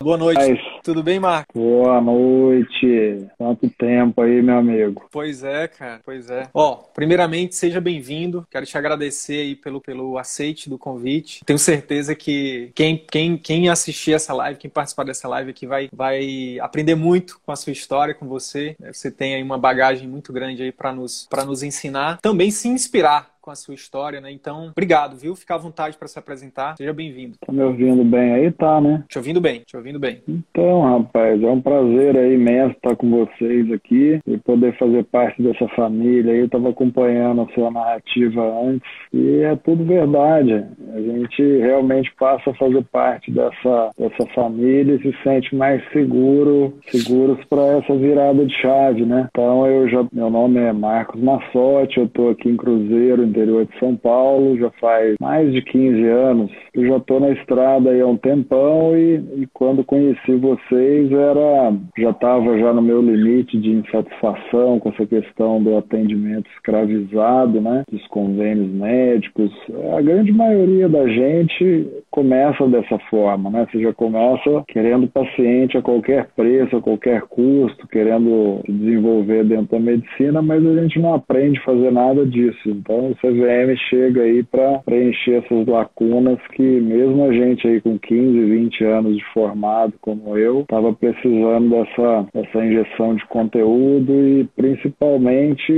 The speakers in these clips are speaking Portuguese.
Boa noite. Mas, Tudo bem, Marco? Boa noite. Quanto tempo aí, meu amigo? Pois é, cara. Pois é. Ó, primeiramente, seja bem-vindo. Quero te agradecer aí pelo, pelo aceite do convite. Tenho certeza que quem, quem, quem assistir essa live, quem participar dessa live aqui vai, vai aprender muito com a sua história, com você. Você tem aí uma bagagem muito grande aí para nos, nos ensinar. Também se inspirar com a sua história, né? Então, obrigado, viu? Fica à vontade para se apresentar. Seja bem-vindo. Tá me ouvindo bem aí? Tá, né? Te ouvindo bem, te ouvindo bem. Então, rapaz, é um prazer aí imenso estar com vocês aqui e poder fazer parte dessa família. Eu estava acompanhando a sua narrativa antes e é tudo verdade. A gente realmente passa a fazer parte dessa, dessa família e se sente mais seguro, seguros para essa virada de chave, né? Então, eu já, meu nome é Marcos Massotti, eu estou aqui em Cruzeiro, interior de São Paulo, já faz mais de 15 anos. Eu já estou na estrada aí há um tempão e, e quando conheci vocês era já estava já no meu limite de insatisfação com essa questão do atendimento escravizado, né, dos convênios médicos. A grande maioria da gente começa dessa forma, né? Você já começa querendo paciente a qualquer preço, a qualquer custo, querendo se desenvolver dentro da medicina, mas a gente não aprende a fazer nada disso. Então, CVM chega aí para preencher essas lacunas que mesmo a gente aí com 15, 20 anos de formado como eu, estava precisando dessa, dessa injeção de conteúdo e principalmente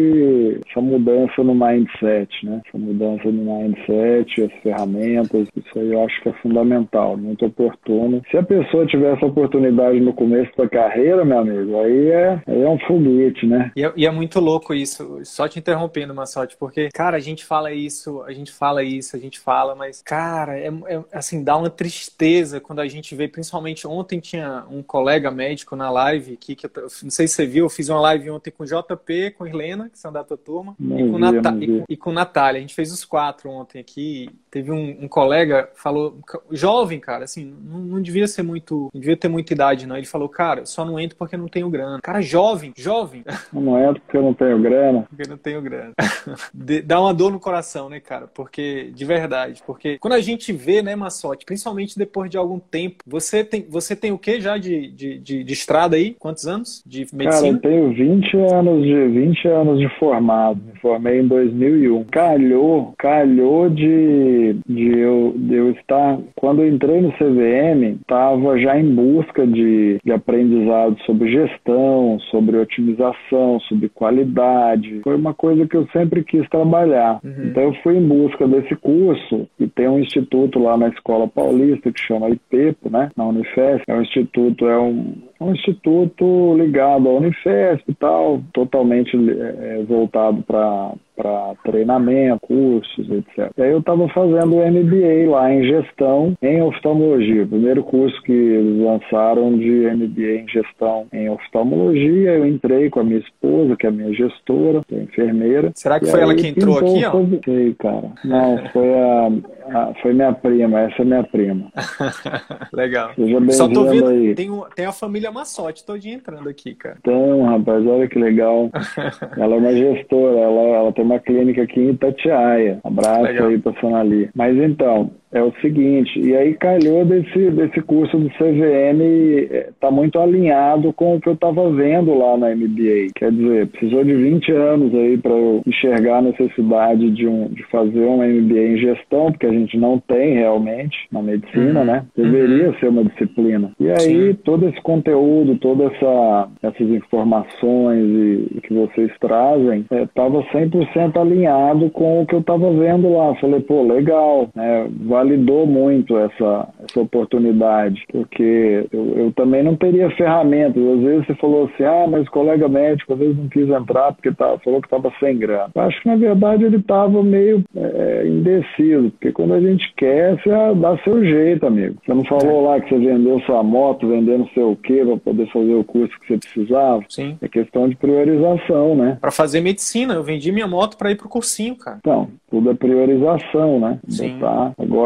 essa mudança no mindset, né? Essa mudança no mindset, as ferramentas, isso aí eu acho que é fundamental, muito oportuno. Se a pessoa tiver essa oportunidade no começo da carreira, meu amigo, aí é, aí é um foguete, né? E é, e é muito louco isso, só te interrompendo, Massote, porque, cara, a gente gente fala isso, a gente fala isso, a gente fala, mas, cara, é, é, assim, dá uma tristeza quando a gente vê, principalmente ontem tinha um colega médico na live aqui, que eu, não sei se você viu, eu fiz uma live ontem com JP, com Helena, que são da tua turma, e com, Nata e, e, com Natália. A gente fez os quatro ontem aqui. Teve um, um colega, falou, jovem, cara, assim, não, não, devia ser muito, não devia ter muita idade, não. Ele falou, cara, só não entro porque não tenho grana. Cara, jovem, jovem. Não entro porque eu não tenho grana. Porque não tenho grana. Dá uma dor dor no coração, né, cara? Porque, de verdade, porque quando a gente vê, né, Massote, principalmente depois de algum tempo, você tem, você tem o que já de, de, de, de, estrada aí? Quantos anos de medicina? Cara, eu tenho 20 anos de, 20 anos de formado. Me formei em 2001. Calhou, calhou de, de, eu, de eu estar, quando eu entrei no CVM, estava já em busca de, de aprendizado sobre gestão, sobre otimização, sobre qualidade. Foi uma coisa que eu sempre quis trabalhar. Uhum. Então eu fui em busca desse curso e tem um instituto lá na Escola Paulista que chama IPEPO, né, na Unifesp. É um instituto, é um, um instituto ligado à Unifesp e tal, totalmente é, voltado para para treinamento, cursos, etc. E aí eu estava fazendo o MBA lá em gestão em oftalmologia, o primeiro curso que eles lançaram de MBA em gestão em oftalmologia. Eu entrei com a minha esposa, que é a minha gestora, que é enfermeira. Será que foi ela que entrou aqui? Ó? Sei, cara. Não, foi a, a, foi minha prima, essa é minha prima. Legal. Seja Só tô vendo, aí. Tem, um, tem a família Massote todinha entrando aqui, cara. Então, rapaz, olha que legal. ela é uma gestora, ela, ela tem uma clínica aqui em Itatiaia. Abraço Legal. aí pra Sonali. Mas então, é o seguinte, e aí calhou desse, desse curso do CVM está é, muito alinhado com o que eu estava vendo lá na MBA. Quer dizer, precisou de 20 anos aí para eu enxergar a necessidade de, um, de fazer um MBA em gestão, porque a gente não tem realmente na medicina, uhum. né? Deveria uhum. ser uma disciplina. E aí Sim. todo esse conteúdo, todas essa, essas informações e, que vocês trazem, estava é, 100% alinhado com o que eu estava vendo lá. Falei, pô, legal, né? Validou muito essa, essa oportunidade, porque eu, eu também não teria ferramentas. Às vezes você falou assim, ah, mas colega médico às vezes não quis entrar porque tá, falou que estava sem grana. Eu acho que na verdade ele estava meio é, indeciso, porque quando a gente quer, você dá seu jeito, amigo. Você não falou lá que você vendeu sua moto, vendendo não sei o quê para poder fazer o curso que você precisava? Sim. É questão de priorização, né? Para fazer medicina, eu vendi minha moto para ir pro cursinho, cara. Então, tudo é priorização, né? Sim. Tá. Agora,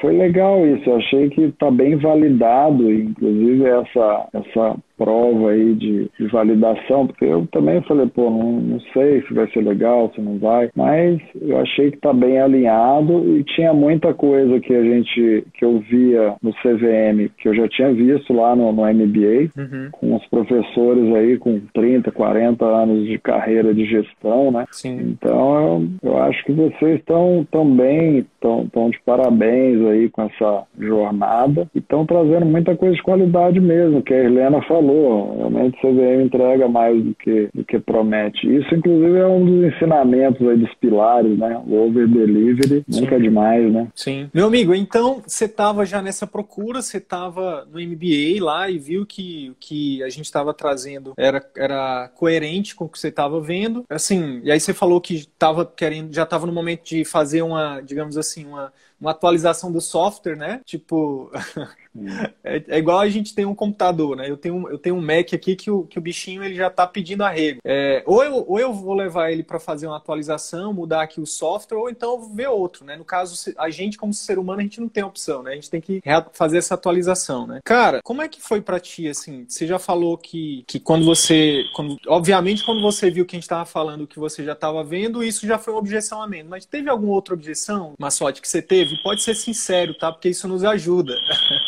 foi legal isso. Eu achei que está bem validado, inclusive essa, essa prova aí de, de, validação, porque eu também falei, pô, não, não, sei se vai ser legal, se não vai, mas eu achei que está bem alinhado e tinha muita coisa que a gente, que eu via no CVM, que eu já tinha visto lá no, no MBA, uhum. com os professores aí com 30, 40 anos de carreira de gestão, né? Sim. Então, eu, eu acho que vocês estão tão bem, estão de parabéns aí com essa jornada e estão trazendo muita coisa de qualidade mesmo, que a Helena falou falou, realmente o CVM entrega mais do que, do que promete. Isso, inclusive, é um dos ensinamentos aí dos pilares, né? O over delivery Sim. nunca é demais, né? Sim. Meu amigo, então você estava já nessa procura, você estava no MBA lá e viu que o que a gente estava trazendo era, era coerente com o que você estava vendo. Assim, e aí você falou que estava querendo, já estava no momento de fazer uma, digamos assim, uma uma atualização do software, né? Tipo, é, é, igual a gente tem um computador, né? Eu tenho, eu tenho um Mac aqui que o, que o bichinho ele já tá pedindo arrego. É, ou, eu, ou eu vou levar ele para fazer uma atualização, mudar aqui o software, ou então ver outro, né? No caso, a gente, como ser humano, a gente não tem opção, né? A gente tem que fazer essa atualização, né? Cara, como é que foi para ti, assim? Você já falou que, que quando você. Quando, obviamente, quando você viu que a gente tava falando que você já estava vendo, isso já foi uma objeção a menos. Mas teve alguma outra objeção, Massote, que você teve, pode ser sincero, tá? Porque isso nos ajuda.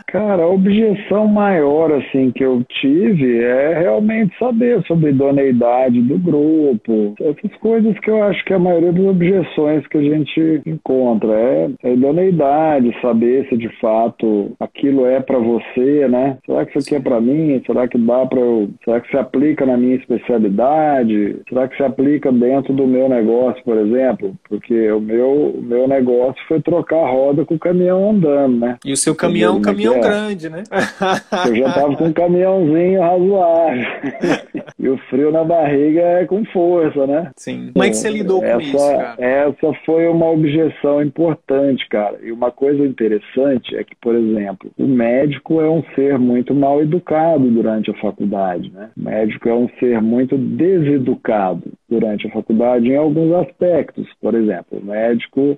Cara, a objeção maior assim que eu tive é realmente saber sobre a idoneidade do grupo, essas coisas que eu acho que a maioria das objeções que a gente encontra é a idoneidade, saber se de fato aquilo é para você, né? Será que isso aqui é para mim? Será que dá para eu? Será que se aplica na minha especialidade? Será que se aplica dentro do meu negócio, por exemplo? Porque o meu, o meu negócio foi trocar roda com o caminhão andando, né? E o seu caminhão, o caminhão grande, né? Eu já tava com um caminhãozinho razoável. e o frio na barriga é com força, né? Sim. Como é que você lidou essa, com isso, cara? Essa foi uma objeção importante, cara. E uma coisa interessante é que, por exemplo, o médico é um ser muito mal educado durante a faculdade, né? O médico é um ser muito deseducado durante a faculdade em alguns aspectos. Por exemplo, o médico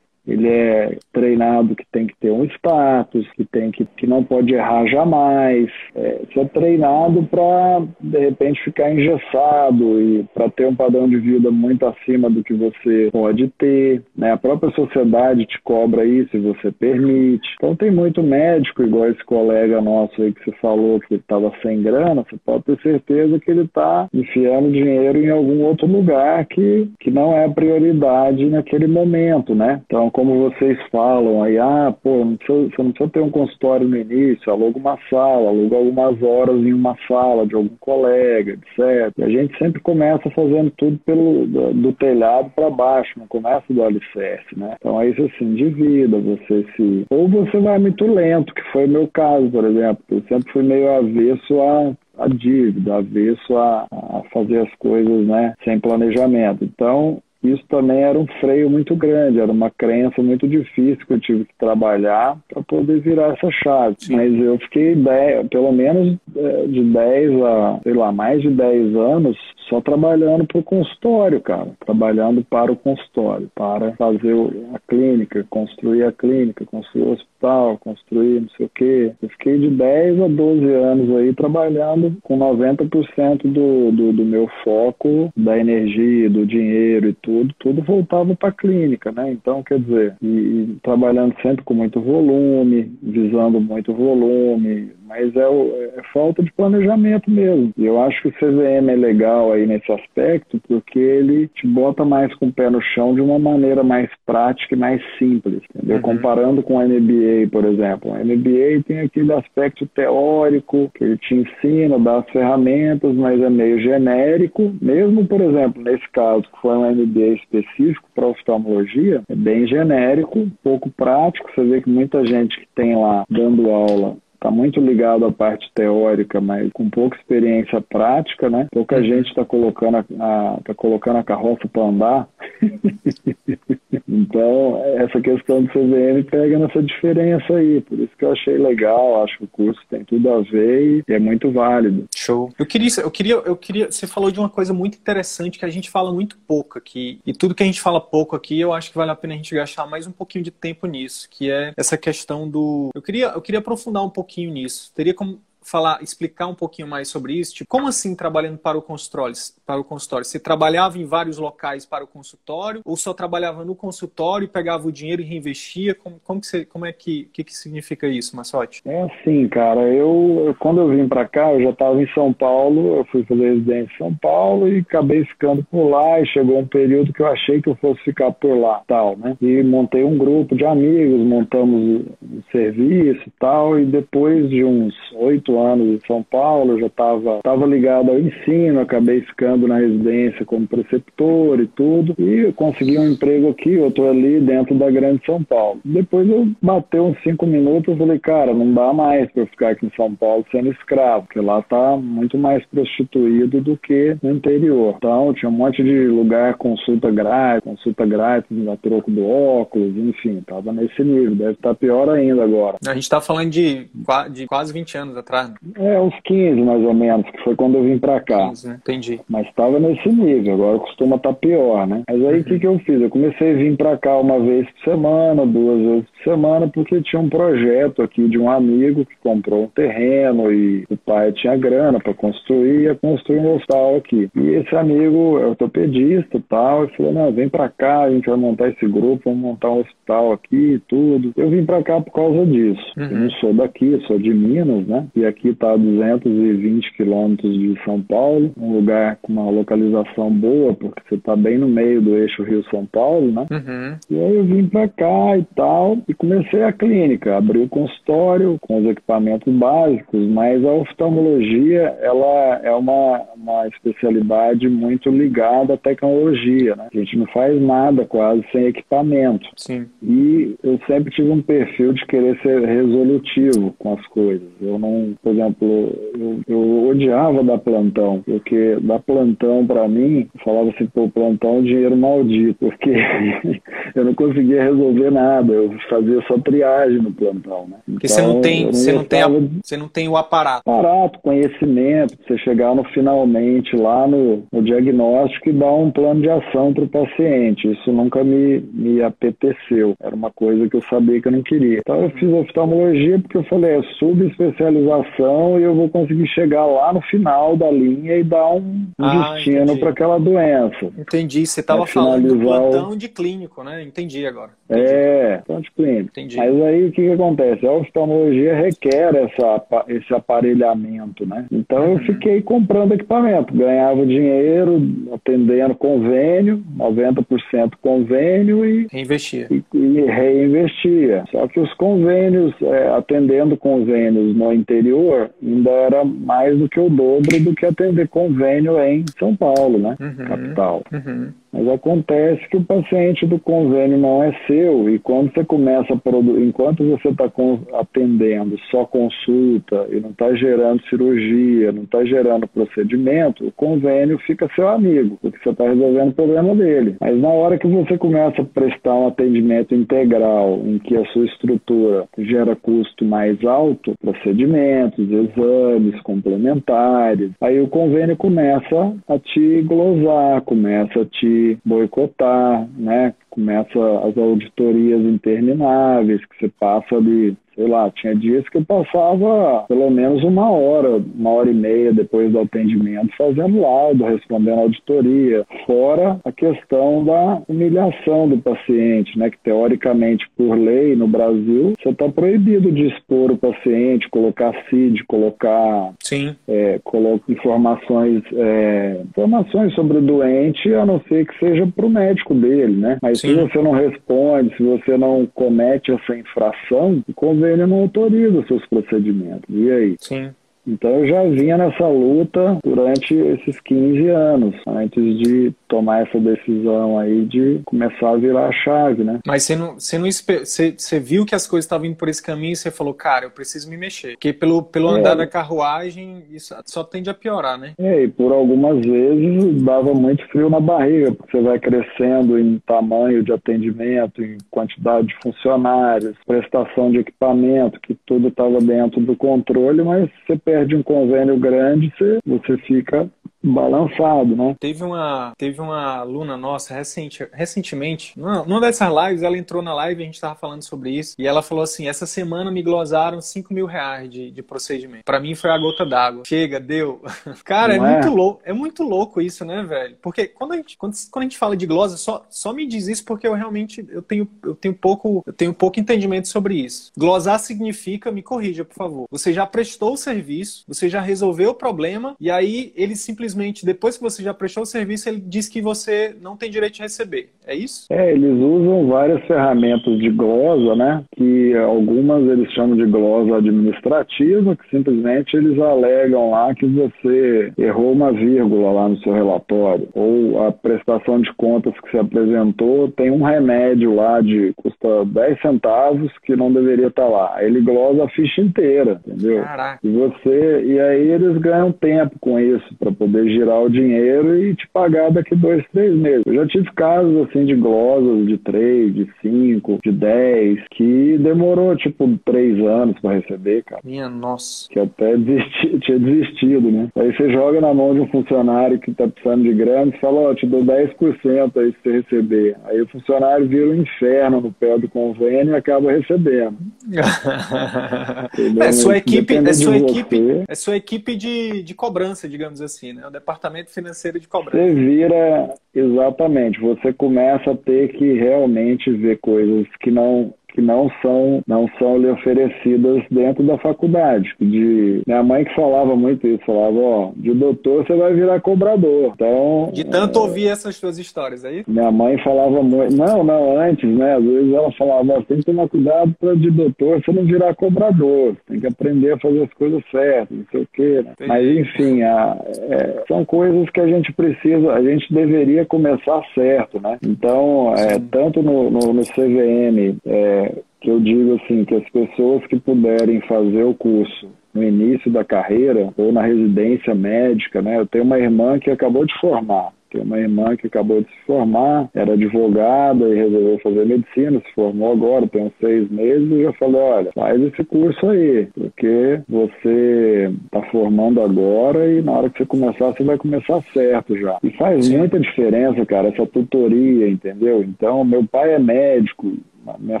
ele é treinado que tem que ter um status, que tem que, que não pode errar jamais. É, você é treinado para de repente ficar engessado e para ter um padrão de vida muito acima do que você pode ter. Né? A própria sociedade te cobra isso e você permite. Então tem muito médico, igual esse colega nosso aí que você falou que estava sem grana, você pode ter certeza que ele está enfiando dinheiro em algum outro lugar que, que não é prioridade naquele momento, né? Então como vocês falam aí, ah, pô, não precisa, você não precisa ter um consultório no início, aluga uma sala, aluga algumas horas em uma sala de algum colega, etc. E a gente sempre começa fazendo tudo pelo do, do telhado para baixo, não começa do alicerce, né? Então aí você se endivida, você se... Ou você vai muito lento, que foi o meu caso, por exemplo. Eu sempre fui meio avesso a a dívida, avesso a, a, fazer as coisas né, sem planejamento. Então, isso também era um freio muito grande, era uma crença muito difícil que eu tive que trabalhar para poder virar essa chave. Sim. Mas eu fiquei dez, pelo menos é, de 10 a, sei lá, mais de 10 anos só trabalhando para o consultório, cara, trabalhando para o consultório, para fazer a clínica, construir a clínica, construir o hospital, construir não sei o quê. Eu fiquei de 10 a 12 anos aí trabalhando com 90% do, do, do meu foco, da energia, do dinheiro e tudo, tudo voltava para a clínica, né? Então, quer dizer, e, e trabalhando sempre com muito volume, visando muito volume, mas é, o, é, falta de planejamento mesmo. E eu acho que o CVM é legal aí nesse aspecto, porque ele te bota mais com o pé no chão de uma maneira mais prática e mais simples, entendeu? Uhum. Comparando com a MBA, por exemplo. A MBA tem aquele aspecto teórico que ele te ensina, dá as ferramentas, mas é meio genérico. Mesmo, por exemplo, nesse caso, que foi um MBA específico para oftalmologia, é bem genérico, pouco prático. Você vê que muita gente que tem lá dando aula está muito ligado à parte teórica, mas com pouca experiência prática, né? Pouca uhum. gente está colocando a, tá colocando a carroça para andar. então, essa questão do CVM pega nessa diferença aí. Por isso que eu achei legal, acho que o curso tem tudo a ver e é muito válido. Show. Eu queria, eu queria, eu queria. Você falou de uma coisa muito interessante que a gente fala muito pouco aqui. E tudo que a gente fala pouco aqui, eu acho que vale a pena a gente gastar mais um pouquinho de tempo nisso, que é essa questão do. Eu queria, eu queria aprofundar um pouquinho nisso. Teria como falar, explicar um pouquinho mais sobre isso? Tipo, como assim trabalhando para o consultório? Para o consultório, você trabalhava em vários locais para o consultório ou só trabalhava no consultório, pegava o dinheiro e reinvestia? Como, como que você, como é que, que, que significa isso, Massotti? É assim, cara. Eu quando eu vim para cá, eu já estava em São Paulo. Eu fui fazer residência em São Paulo e acabei ficando por lá. E chegou um período que eu achei que eu fosse ficar por lá, tal, né? E montei um grupo de amigos, montamos um serviço, tal. E depois de uns oito anos em São Paulo, já estava tava ligado ao ensino, acabei ficando na residência como preceptor e tudo, e consegui um emprego aqui, outro ali, dentro da Grande São Paulo. Depois eu bateu uns cinco minutos e falei, cara, não dá mais para eu ficar aqui em São Paulo sendo escravo, porque lá tá muito mais prostituído do que no interior. Então, tinha um monte de lugar, consulta grátis, consulta grátis a troco do óculos, enfim, tava nesse nível. Deve estar tá pior ainda agora. A gente tá falando de, de quase 20 anos atrás. É, uns 15 mais ou menos, que foi quando eu vim pra cá. 15, né? Entendi. Mas estava nesse nível, agora costuma estar tá pior, né? Mas aí o uhum. que, que eu fiz? Eu comecei a vir pra cá uma vez por semana, duas vezes por semana, porque tinha um projeto aqui de um amigo que comprou um terreno e o pai tinha grana para construir, ia construir um hospital aqui. E esse amigo é ortopedista e tal, e falou: não, vem pra cá, a gente vai montar esse grupo, vamos montar um hospital aqui e tudo. Eu vim pra cá por causa disso. Uhum. Eu não sou daqui, sou de Minas, né? E aqui está a 220 quilômetros de São Paulo, um lugar com uma localização boa, porque você está bem no meio do eixo Rio-São Paulo, né? Uhum. E aí eu vim para cá e tal, e comecei a clínica, abri o consultório com os equipamentos básicos, mas a oftalmologia, ela é uma, uma especialidade muito ligada à tecnologia, né? A gente não faz nada quase sem equipamento. Sim. E eu sempre tive um perfil de querer ser resolutivo com as coisas. Eu não por exemplo, eu, eu odiava dar plantão, porque dar plantão para mim, falava assim, pô, plantão é dinheiro maldito, porque eu não conseguia resolver nada, eu fazia só triagem no plantão, né? Porque então, você não tem, não você não tem, a, você não tem o aparato. Aparato, conhecimento, você chegar no finalmente lá no, no diagnóstico e dar um plano de ação para o paciente. Isso nunca me, me apeteceu. Era uma coisa que eu sabia que eu não queria. Então eu fiz oftalmologia porque eu falei, é subespecialização e eu vou conseguir chegar lá no final da linha e dar um, ah, destino para aquela doença. Entendi. Você estava falando do plantão o... de clínico, né? Entendi agora. Entendi. É, plantão de clínico. Entendi. Mas aí o que, que acontece? A oftalmologia requer essa, esse aparelhamento, né? Então uhum. eu fiquei comprando equipamento, ganhava dinheiro atendendo convênio, 90% convênio e reinvestia. E, e reinvestia. Só que os convênios, é, atendendo convênios no interior, interior ainda era mais do que o dobro do que atender convênio em São Paulo, né? Uhum, Capital. Uhum. Mas acontece que o paciente do convênio não é seu e quando você começa a produzir, enquanto você está atendendo só consulta e não está gerando cirurgia, não está gerando procedimento, o convênio fica seu amigo, porque você está resolvendo o problema dele. Mas na hora que você começa a prestar um atendimento integral, em que a sua estrutura gera custo mais alto, procedimentos, exames complementares, aí o convênio começa a te glosar, começa a te boicotar, né? Começa as auditorias intermináveis, que você passa ali sei lá, tinha dias que eu passava pelo menos uma hora, uma hora e meia depois do atendimento fazendo laudo, respondendo auditoria. Fora a questão da humilhação do paciente, né? Que teoricamente, por lei no Brasil, você está proibido de expor o paciente, colocar CID, colocar Sim. É, coloca informações, é, informações sobre o doente, a não ser que seja para o médico dele, né? Mas Sim. se você não responde, se você não comete essa infração, convém ele não autoriza seus procedimentos. E aí? Sim. Então eu já vinha nessa luta durante esses 15 anos, antes de tomar essa decisão aí de começar a virar a chave, né? Mas você não, você não você, você viu que as coisas estavam indo por esse caminho e você falou, cara, eu preciso me mexer. Porque pelo, pelo é. andar da carruagem, isso só tende a piorar, né? É, e por algumas vezes dava muito frio na barriga, porque você vai crescendo em tamanho de atendimento, em quantidade de funcionários, prestação de equipamento, que tudo estava dentro do controle, mas você perde um convênio grande, você, você fica balançado, né? Teve uma, teve uma aluna nossa recente, recentemente, numa, numa dessas lives, ela entrou na live, a gente estava falando sobre isso, e ela falou assim: essa semana me glosaram 5 mil reais de, de procedimento. Para mim foi a gota d'água. Chega, deu. Cara, é, é, muito louco, é muito louco isso, né, velho? Porque quando a gente, quando, quando a gente fala de glosa, só, só me diz isso porque eu realmente eu tenho, eu tenho pouco, eu tenho pouco entendimento sobre isso. Glosar significa, me corrija, por favor. Você já prestou o serviço, você já resolveu o problema, e aí ele simplesmente simplesmente, depois que você já prestou o serviço, ele diz que você não tem direito de receber. É isso? É, eles usam várias ferramentas de glosa, né? Que algumas eles chamam de glosa administrativa, que simplesmente eles alegam lá que você errou uma vírgula lá no seu relatório. Ou a prestação de contas que você apresentou tem um remédio lá de custa 10 centavos que não deveria estar lá. Ele glosa a ficha inteira, entendeu? Caraca. E você. E aí eles ganham tempo com isso para poder girar o dinheiro e te pagar daqui dois, três meses. Eu já tive casos assim de glosas de três, de cinco, de dez, que demorou tipo três anos para receber, cara. Minha nossa. Que até desisti, tinha desistido, né? Aí você joga na mão de um funcionário que tá precisando de grana e fala, ó, oh, te dou 10% aí se você receber. Aí o funcionário vira um inferno no pé do convênio e acaba recebendo. é sua equipe, é sua equipe, é sua equipe de, de cobrança, digamos assim, né? Departamento financeiro de cobrança. Você vira, exatamente, você começa a ter que realmente ver coisas que não que não são não são lhe oferecidas dentro da faculdade. De minha mãe que falava muito isso, falava, ó, de doutor você vai virar cobrador. Então, de tanto é... ouvir essas suas histórias aí? Minha mãe falava muito, não, não, antes, né? Às vezes ela falava, ó, tem que tomar cuidado para de doutor você não virar cobrador, tem que aprender a fazer as coisas certas, não sei o quê. Né? Mas enfim, a, é, são coisas que a gente precisa, a gente deveria começar certo, né? Então, é, tanto no, no, no CVM, é, que eu digo assim, que as pessoas que puderem fazer o curso no início da carreira ou na residência médica, né? Eu tenho uma irmã que acabou de formar. Tem uma irmã que acabou de se formar, era advogada e resolveu fazer medicina, se formou agora, tem uns seis meses, e eu falei, olha, faz esse curso aí, porque você está formando agora e na hora que você começar, você vai começar certo já. E faz Sim. muita diferença, cara, essa tutoria, entendeu? Então, meu pai é médico, minha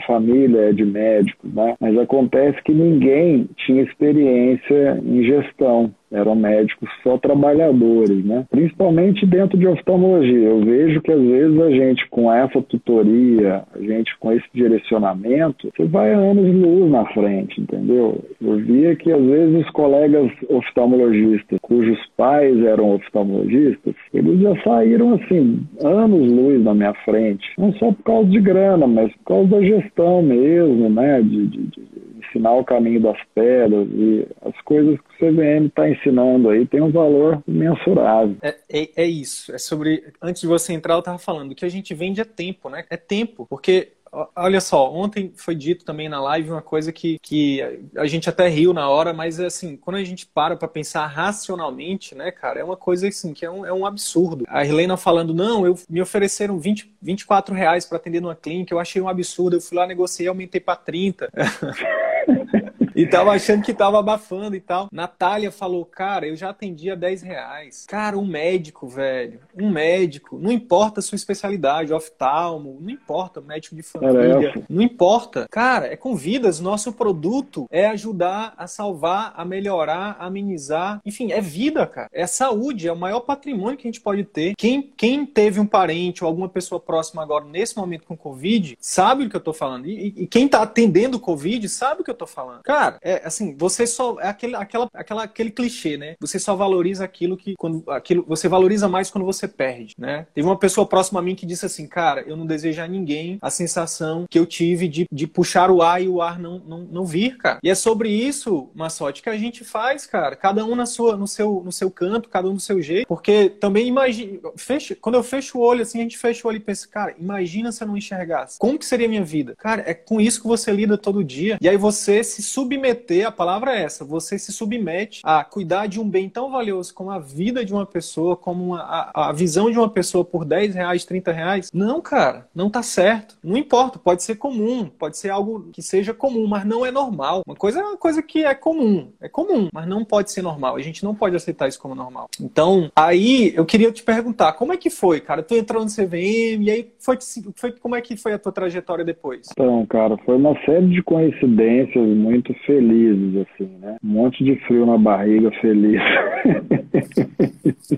família é de médico, né? mas acontece que ninguém tinha experiência em gestão eram médicos só trabalhadores, né? Principalmente dentro de oftalmologia. Eu vejo que às vezes a gente com essa tutoria, a gente com esse direcionamento, você vai anos luz na frente, entendeu? Eu via que às vezes os colegas oftalmologistas, cujos pais eram oftalmologistas, eles já saíram assim, anos luz na minha frente. Não só por causa de grana, mas por causa da gestão mesmo, né? de, de, de ensinar o caminho das pedras e as coisas que o CVM está ensinando aí tem um valor mensurável. É, é, é, isso. É sobre. Antes de você entrar, eu estava falando que a gente vende é tempo, né? É tempo. Porque olha só, ontem foi dito também na live uma coisa que, que a gente até riu na hora, mas assim, quando a gente para para pensar racionalmente, né, cara, é uma coisa assim que é um, é um absurdo. A Helena falando, não, eu me ofereceram 20, 24 reais para atender numa clínica, eu achei um absurdo, eu fui lá, negociei, aumentei para 30. E tava achando que tava abafando e tal. Natália falou, cara, eu já atendi a 10 reais. Cara, um médico, velho. Um médico. Não importa a sua especialidade, oftalmo, não importa, médico de família. Não importa. Cara, é com vidas. Nosso produto é ajudar a salvar, a melhorar, a amenizar. Enfim, é vida, cara. É saúde, é o maior patrimônio que a gente pode ter. Quem, quem teve um parente ou alguma pessoa próxima agora, nesse momento com Covid, sabe o que eu tô falando. E, e quem tá atendendo o Covid sabe o que eu tô falando. Cara, Cara, é assim, você só. É aquele, aquela, aquela, aquele clichê, né? Você só valoriza aquilo que. Quando, aquilo, você valoriza mais quando você perde, né? Teve uma pessoa próxima a mim que disse assim, cara, eu não desejo a ninguém a sensação que eu tive de, de puxar o ar e o ar não, não, não vir, cara. E é sobre isso, Massote, que a gente faz, cara. Cada um na sua, no, seu, no seu canto, cada um do seu jeito. Porque também imagina. Fecha, quando eu fecho o olho, assim, a gente fecha o olho e pensa, cara, imagina se eu não enxergasse. Como que seria a minha vida? Cara, é com isso que você lida todo dia. E aí você se sub submeter, a palavra é essa, você se submete a cuidar de um bem tão valioso como a vida de uma pessoa, como uma, a, a, visão de uma pessoa por 10 reais, 30 reais. Não, cara, não tá certo. Não importa, pode ser comum, pode ser algo que seja comum, mas não é normal. Uma coisa é uma coisa que é comum, é comum, mas não pode ser normal. A gente não pode aceitar isso como normal. Então, aí eu queria te perguntar, como é que foi, cara? Tu entrou no CVM e aí foi, foi como é que foi a tua trajetória depois? Então, cara, foi uma série de coincidências muito felizes, assim, né? Um monte de frio na barriga, feliz.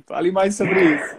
Fale mais sobre isso.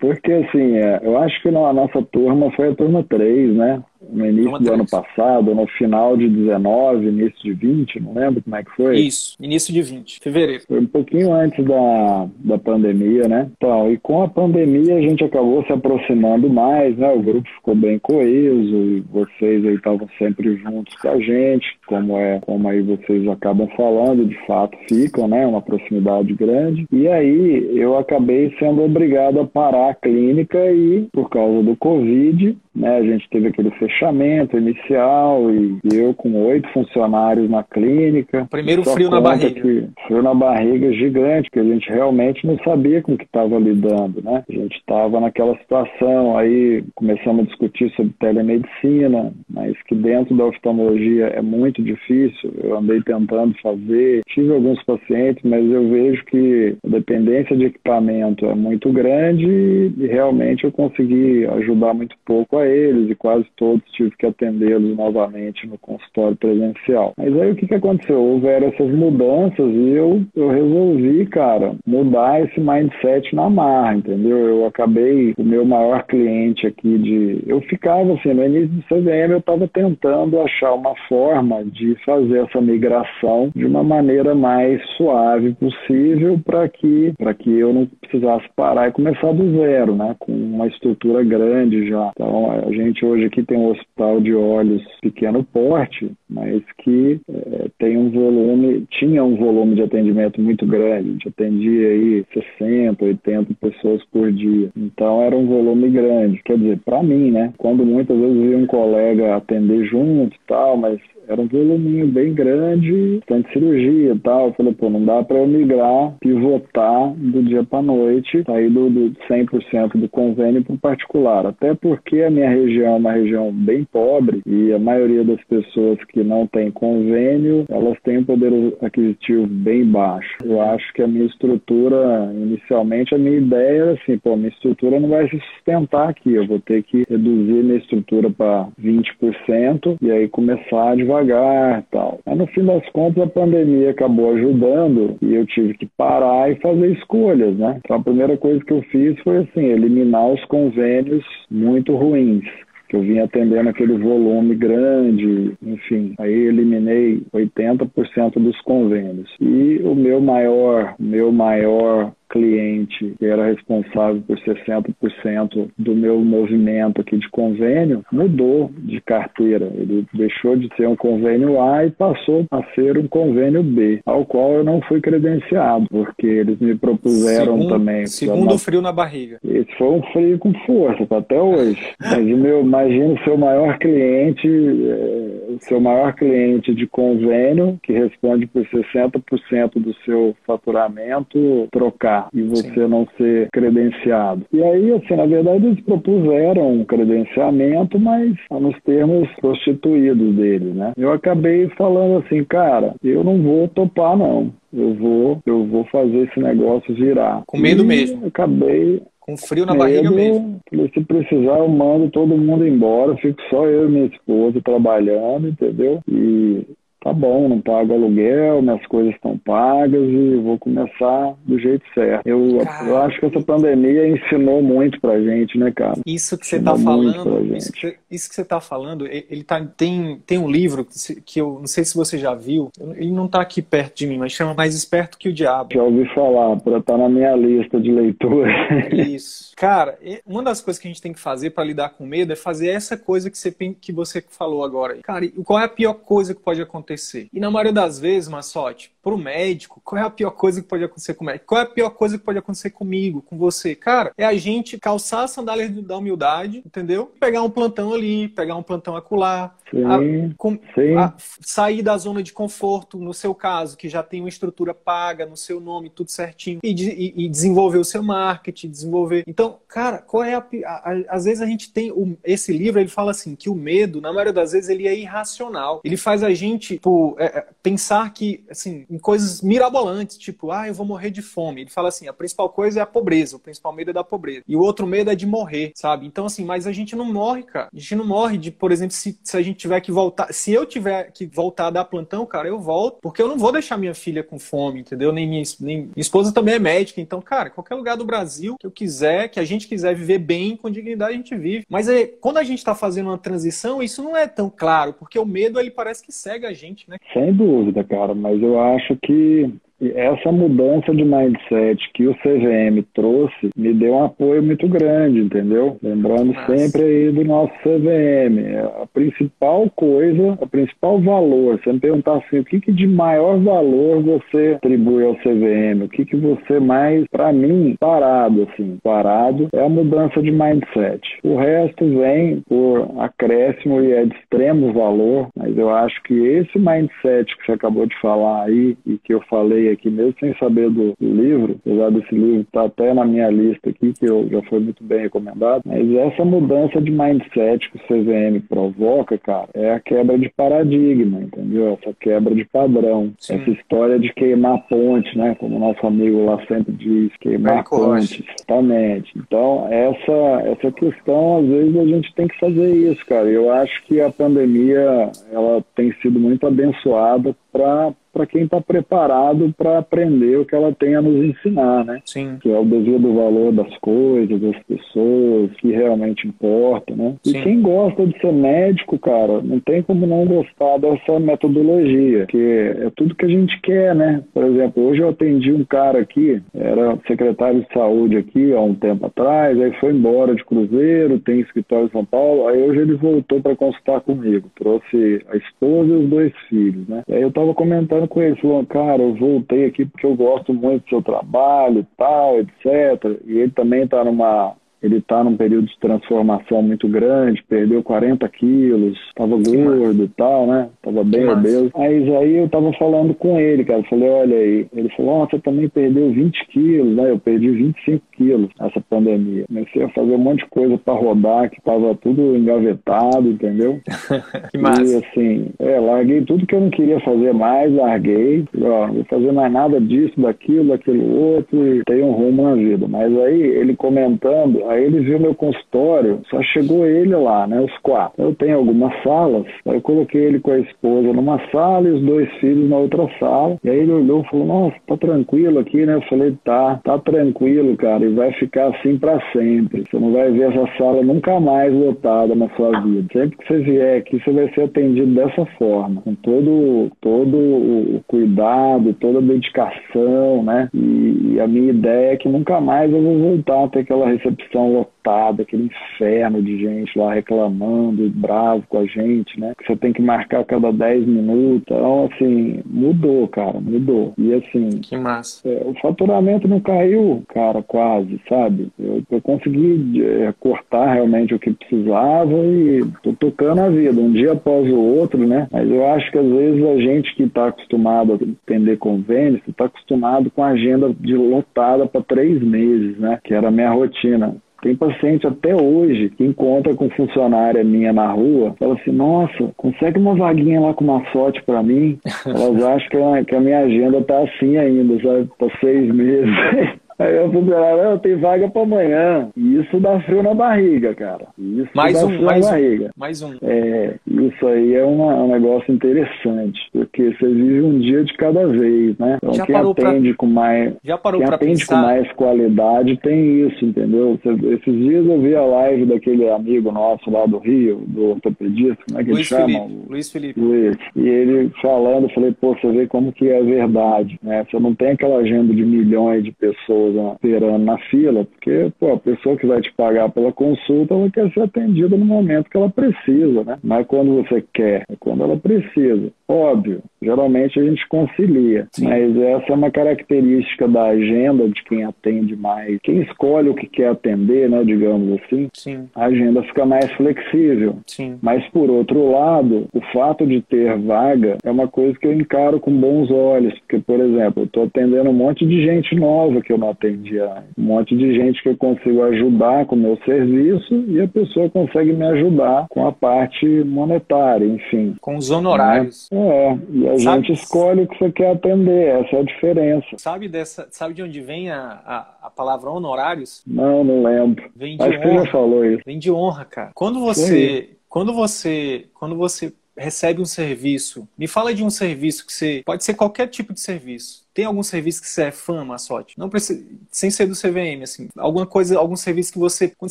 Porque, assim, é, eu acho que a nossa turma foi a turma 3, né? No início do ano passado, no final de 19, início de 20, não lembro como é que foi. Isso, início de 20, fevereiro. Foi um pouquinho antes da, da pandemia, né? Então, e com a pandemia a gente acabou se aproximando mais, né? O grupo ficou bem coeso e vocês aí estavam sempre juntos com a gente, como é, como aí vocês acabam falando, de fato ficam, né? Uma proximidade grande. E aí eu acabei sendo obrigado a parar a clínica e, por causa do Covid, né? A gente teve aquele fechamento inicial e eu com oito funcionários na clínica. Primeiro frio na barriga. Que, frio na barriga gigante, que a gente realmente não sabia com o que estava lidando, né? A gente estava naquela situação, aí começamos a discutir sobre telemedicina, mas que dentro da oftalmologia é muito difícil. Eu andei tentando fazer, tive alguns pacientes, mas eu vejo que a dependência de equipamento é muito grande e realmente eu consegui ajudar muito pouco a eles e quase todos tive que atendê-los novamente no consultório presencial. Mas aí o que, que aconteceu? Houveram essas mudanças e eu, eu resolvi, cara, mudar esse mindset na marra, entendeu? Eu acabei, o meu maior cliente aqui de. Eu ficava assim, no início do CVM eu estava tentando achar uma forma de fazer essa migração de uma maneira mais suave possível para que, que eu não precisasse parar e começar do zero, né? Com uma estrutura grande já. Então, a gente hoje aqui tem um hospital de olhos pequeno porte, mas que é, tem um volume, tinha um volume de atendimento muito grande. A gente atendia aí 60, 80 pessoas por dia. Então era um volume grande. Quer dizer, para mim, né? Quando muitas vezes via um colega atender junto e tal, mas era um voluminho bem grande, bastante cirurgia e tal. Eu falei, pô, não dá para eu migrar, pivotar do dia para noite, sair do, do 100% do convênio para o particular. Até porque a minha região é uma região bem pobre e a maioria das pessoas que não tem convênio, elas têm um poder aquisitivo bem baixo. Eu acho que a minha estrutura, inicialmente, a minha ideia era assim, pô, minha estrutura não vai se sustentar aqui, eu vou ter que reduzir minha estrutura para 20% e aí começar devagar devagar tal. Mas no fim das contas a pandemia acabou ajudando e eu tive que parar e fazer escolhas, né? Então a primeira coisa que eu fiz foi assim, eliminar os convênios muito ruins que eu vinha atendendo aquele volume grande, enfim, aí eliminei 80% dos convênios. E o meu maior, meu maior cliente que era responsável por 60% do meu movimento aqui de convênio mudou de carteira. Ele deixou de ser um convênio A e passou a ser um convênio B, ao qual eu não fui credenciado, porque eles me propuseram segundo, também. Segundo o frio na barriga. Esse foi um frio com força, até hoje. Mas o meu, imagina o seu maior cliente, é, o seu maior cliente de convênio, que responde por 60% do seu faturamento, trocar e você Sim. não ser credenciado. E aí, assim, na verdade, eles propuseram um credenciamento, mas nos termos prostituídos deles, né? Eu acabei falando assim, cara, eu não vou topar, não. Eu vou, eu vou fazer esse negócio virar. Com medo e mesmo. Acabei com frio na barriga mesmo. Se precisar, eu mando todo mundo embora, fico só eu e minha esposa trabalhando, entendeu? E tá bom, não pago aluguel, minhas coisas estão pagas e vou começar do jeito certo. Eu, eu, acho que essa pandemia ensinou muito pra gente, né, cara? Isso que você tá falando, isso que, isso que você tá falando, ele tá, tem, tem um livro que eu não sei se você já viu, ele não tá aqui perto de mim, mas chama Mais Esperto que o Diabo. Já ouvi falar, pra estar tá na minha lista de leitura. Isso. Cara, uma das coisas que a gente tem que fazer para lidar com medo é fazer essa coisa que você, que você falou agora. Cara, qual é a pior coisa que pode acontecer? Acontecer. E na maioria das vezes, Massote, para o médico, qual é a pior coisa que pode acontecer com o médico? Qual é a pior coisa que pode acontecer comigo, com você? Cara, é a gente calçar as sandálias da humildade, entendeu? Pegar um plantão ali, pegar um plantão acular, sim, a, com. A, sair da zona de conforto, no seu caso, que já tem uma estrutura paga no seu nome, tudo certinho, e, de, e, e desenvolver o seu marketing, desenvolver. Então, cara, qual é a, a, às vezes a gente tem o, esse livro, ele fala assim que o medo, na maioria das vezes, ele é irracional. Ele faz a gente tipo, é, é pensar que assim em coisas mirabolantes, tipo, ah, eu vou morrer de fome. Ele fala assim, a principal coisa é a pobreza, o principal medo é da pobreza. E o outro medo é de morrer, sabe? Então, assim, mas a gente não morre, cara. A gente não morre de, por exemplo, se, se a gente tiver que voltar. Se eu tiver que voltar a dar plantão, cara, eu volto. Porque eu não vou deixar minha filha com fome, entendeu? Nem minha, nem, minha esposa também é médica. Então, cara, qualquer lugar do Brasil que eu quiser, que a gente quiser viver bem, com dignidade, a gente vive. Mas é, quando a gente tá fazendo uma transição, isso não é tão claro, porque o medo, ele parece que cega a gente, né? Sem dúvida, cara, mas eu acho que essa mudança de mindset que o CVM trouxe me deu um apoio muito grande, entendeu? Lembrando Nossa. sempre aí do nosso CVM. A principal coisa, o principal valor, você me perguntar assim, o que, que de maior valor você atribui ao CVM? O que, que você mais, para mim, parado, assim, parado, é a mudança de mindset. O resto vem por acréscimo e é de extremo valor, mas eu acho que esse mindset que você acabou de falar aí e que eu falei aqui, mesmo sem saber do, do livro, apesar desse livro estar tá até na minha lista aqui, que eu, já foi muito bem recomendado, mas essa mudança de mindset que o CVM provoca, cara, é a quebra de paradigma, entendeu? Essa quebra de padrão. Sim. Essa história de queimar ponte, né? Como o nosso amigo lá sempre diz, queimar ponte. Exatamente. Então, essa, essa questão, às vezes, a gente tem que fazer isso, cara. Eu acho que a pandemia, ela tem sido muito abençoada para para quem está preparado para aprender o que ela tem a nos ensinar, né? Sim. Que é o devido valor das coisas, das pessoas, que realmente importa, né? Sim. E quem gosta de ser médico, cara, não tem como não gostar dessa metodologia, que é tudo que a gente quer, né? Por exemplo, hoje eu atendi um cara aqui, era secretário de saúde aqui há um tempo atrás, aí foi embora de Cruzeiro, tem escritório em São Paulo, aí hoje ele voltou para consultar comigo, trouxe a esposa e os dois filhos, né? E aí eu tava comentando ele, falou, cara, eu voltei aqui porque eu gosto muito do seu trabalho e tal, etc. E ele também está numa ele está num período de transformação muito grande, perdeu 40 quilos, estava gordo e tal, né? Tava bem obeso. Mas aí eu tava falando com ele, cara. Eu falei, olha aí. Ele falou, oh, você também perdeu 20 quilos, né? Eu perdi 25 quilos nessa pandemia. Comecei a fazer um monte de coisa para rodar, que tava tudo engavetado, entendeu? que massa. E assim, é, larguei tudo que eu não queria fazer mais, larguei. Falei, ó, não vou fazer mais nada disso, daquilo, daquilo outro, e tenho um rumo na vida. Mas aí, ele comentando, Aí ele viu meu consultório, só chegou ele lá, né? Os quatro. Eu tenho algumas salas, aí eu coloquei ele com a esposa numa sala e os dois filhos na outra sala. E aí ele olhou e falou: Nossa, tá tranquilo aqui, né? Eu falei: Tá, tá tranquilo, cara, e vai ficar assim para sempre. Você não vai ver essa sala nunca mais lotada na sua vida. Sempre que você vier aqui, você vai ser atendido dessa forma, com todo, todo o cuidado, toda a dedicação, né? E, e a minha ideia é que nunca mais eu vou voltar a ter aquela recepção lotada, aquele inferno de gente lá reclamando, bravo com a gente, né? Que você tem que marcar cada 10 minutos. Então, assim, mudou, cara, mudou. E assim. Que massa. É, o faturamento não caiu, cara, quase, sabe? Eu, eu consegui é, cortar realmente o que precisava e tô tocando a vida, um dia após o outro, né? Mas eu acho que às vezes a gente que está acostumado a atender convênios, está acostumado com a agenda de lotada para três meses, né? Que era a minha rotina. Tem paciente até hoje que encontra com funcionária minha na rua, fala assim, nossa, consegue uma vaguinha lá com uma sorte para mim? Elas acham que a, que a minha agenda tá assim ainda, sabe? Por seis meses. Aí eu funcionário, não, tem vaga para amanhã. E isso dá frio na barriga, cara. Isso mais dá um, frio mais na um, barriga. Mais um. É, isso aí é uma, um negócio interessante, porque você vive um dia de cada vez, né? Então Já quem parou atende pra- com mais. Já parou Quem atende pensar? com mais qualidade tem isso, entendeu? Esses dias eu vi a live daquele amigo nosso lá do Rio, do ortopedista, como é que ele Luiz chama? Felipe. Luiz Felipe. Luiz. E ele falando, eu falei, pô, você vê como que é verdade, né? Você não tem aquela agenda de milhões de pessoas né, esperando na fila, porque, pô, a pessoa que vai te pagar pela consulta, ela quer ser atendida no momento que ela precisa, né? Não é quando você quer, é quando ela precisa. Óbvio, geralmente a gente concilia, Sim. mas essa é uma característica da agenda de quem atende mais. Quem escolhe o que quer atender, né, digamos assim, Sim, a agenda fica mais flexível. sim. Mas, por outro lado, o fato de ter vaga é uma coisa que eu encaro com bons olhos. Porque, por exemplo, eu estou atendendo um monte de gente nova que eu não atendia. Um monte de gente que eu consigo ajudar com o meu serviço e a pessoa consegue me ajudar com a parte monetária, enfim. Com os honorários. É, e a Sabe- gente escolhe o que você quer atender, essa é a diferença. Sabe dessa, sabe de onde vem a, a, a palavra honorários? Não, não lembro. Vem de Acho que você já honra. falou isso. Vem de honra, cara. Quando você, quando você, quando você recebe um serviço, me fala de um serviço que você pode ser qualquer tipo de serviço. Tem algum serviço que você é fã, Massote? Não precisa, sem ser do CVM, assim, alguma coisa, algum serviço que você, quando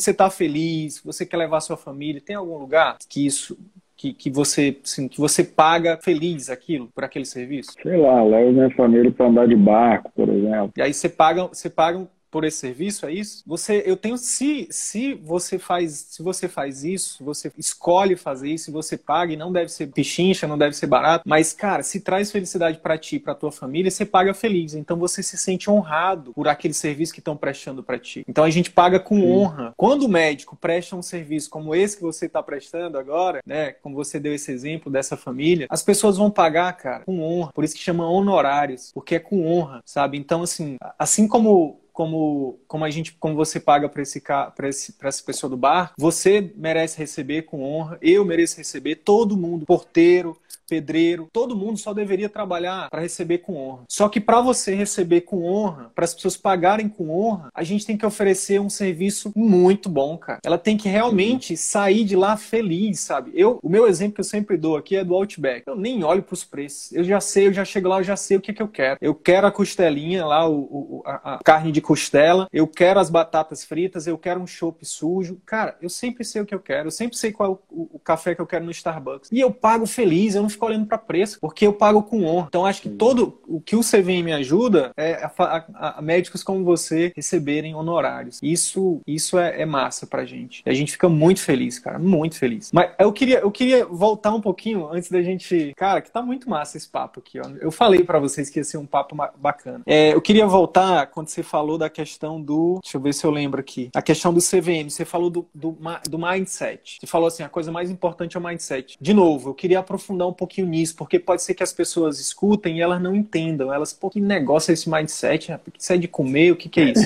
você tá feliz, você quer levar a sua família, tem algum lugar que isso que, que você, assim, que você paga feliz aquilo por aquele serviço? Sei lá, levo minha família para andar de barco, por exemplo. E aí você paga, você paga por esse serviço, é isso? Você, eu tenho, se, se você faz, se você faz isso, você escolhe fazer isso, você paga, e não deve ser pichincha, não deve ser barato, mas cara, se traz felicidade para ti, para tua família, você paga feliz. Então você se sente honrado por aquele serviço que estão prestando para ti. Então a gente paga com honra. Quando o médico presta um serviço como esse que você está prestando agora, né, como você deu esse exemplo dessa família, as pessoas vão pagar, cara, com honra. Por isso que chama honorários, porque é com honra, sabe? Então assim, assim como como, como a gente, como você paga para esse para esse, pra essa pessoa do bar, você merece receber com honra, eu mereço receber, todo mundo, porteiro, pedreiro, todo mundo só deveria trabalhar para receber com honra. Só que para você receber com honra, para as pessoas pagarem com honra, a gente tem que oferecer um serviço muito bom, cara. Ela tem que realmente sair de lá feliz, sabe? Eu, o meu exemplo que eu sempre dou aqui é do Outback. Eu nem olho para os preços. Eu já sei, eu já chego lá, eu já sei o que, que eu quero. Eu quero a costelinha lá, o, o a, a, carne de costela. Eu quero as batatas fritas. Eu quero um chopp sujo. Cara, eu sempre sei o que eu quero. Eu sempre sei qual é o, o, o café que eu quero no Starbucks. E eu pago feliz. Eu não fico olhando para preço, porque eu pago com honra. Então acho que todo o que o CVM me ajuda é a, a, a médicos como você receberem honorários. Isso, isso é, é massa pra gente. E a gente fica muito feliz, cara, muito feliz. Mas eu queria, eu queria voltar um pouquinho antes da gente, cara, que tá muito massa esse papo aqui, ó. Eu falei para vocês que ia ser um papo bacana. É, eu queria voltar quando você falou da questão do, deixa eu ver se eu lembro aqui, a questão do CVM. Você falou do, do, do mindset. Você falou assim, a coisa mais importante é o mindset. De novo, eu queria aprofundar um pouquinho nisso, porque pode ser que as pessoas escutem e elas não entendam. Elas, pô, que negócio é esse mindset? Isso é de comer? O que, que é isso?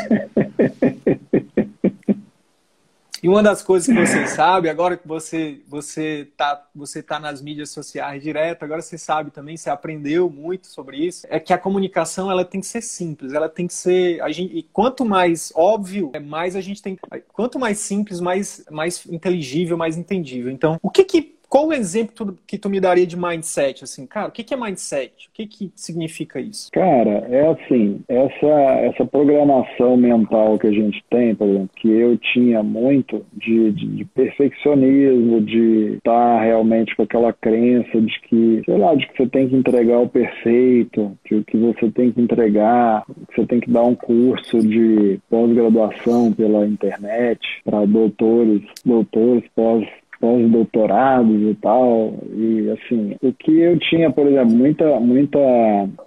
E uma das coisas que você sabe, agora que você você tá, você tá nas mídias sociais direto, agora você sabe também, você aprendeu muito sobre isso, é que a comunicação ela tem que ser simples, ela tem que ser. A gente, e quanto mais óbvio, é mais a gente tem. Quanto mais simples, mais, mais inteligível, mais entendível. Então, o que que qual o exemplo que tu me daria de mindset? Assim, cara, o que é mindset? O que, que significa isso? Cara, é assim, essa, essa programação mental que a gente tem, por exemplo, que eu tinha muito de, de, de perfeccionismo, de estar realmente com aquela crença de que, sei lá, de que você tem que entregar o perfeito, de que você tem que entregar, que você tem que dar um curso de pós-graduação pela internet para doutores, doutores pós pós-doutorados e tal. E assim, o que eu tinha, por exemplo, muita, muita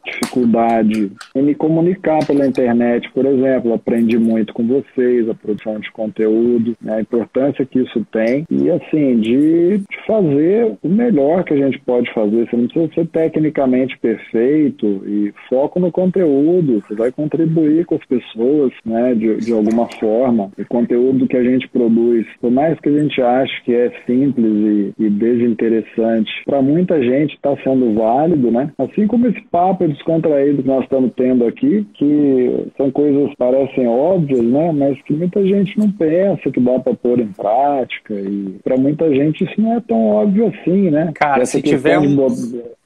dificuldade em me comunicar pela internet, por exemplo, aprendi muito com vocês, a produção de conteúdo, né, a importância que isso tem e assim, de, de fazer o melhor que a gente pode fazer. Você não precisa ser tecnicamente perfeito e foco no conteúdo, você vai contribuir com as pessoas, né, de, de alguma forma. O conteúdo que a gente produz, por mais que a gente ache que é simples e, e desinteressante, para muita gente está sendo válido, né? Assim como esse papo descontraído que nós estamos tendo aqui, que são coisas que parecem óbvias, né? Mas que muita gente não pensa que dá para pôr em prática e para muita gente isso não é tão óbvio assim, né? Cara, Essa se tiver um...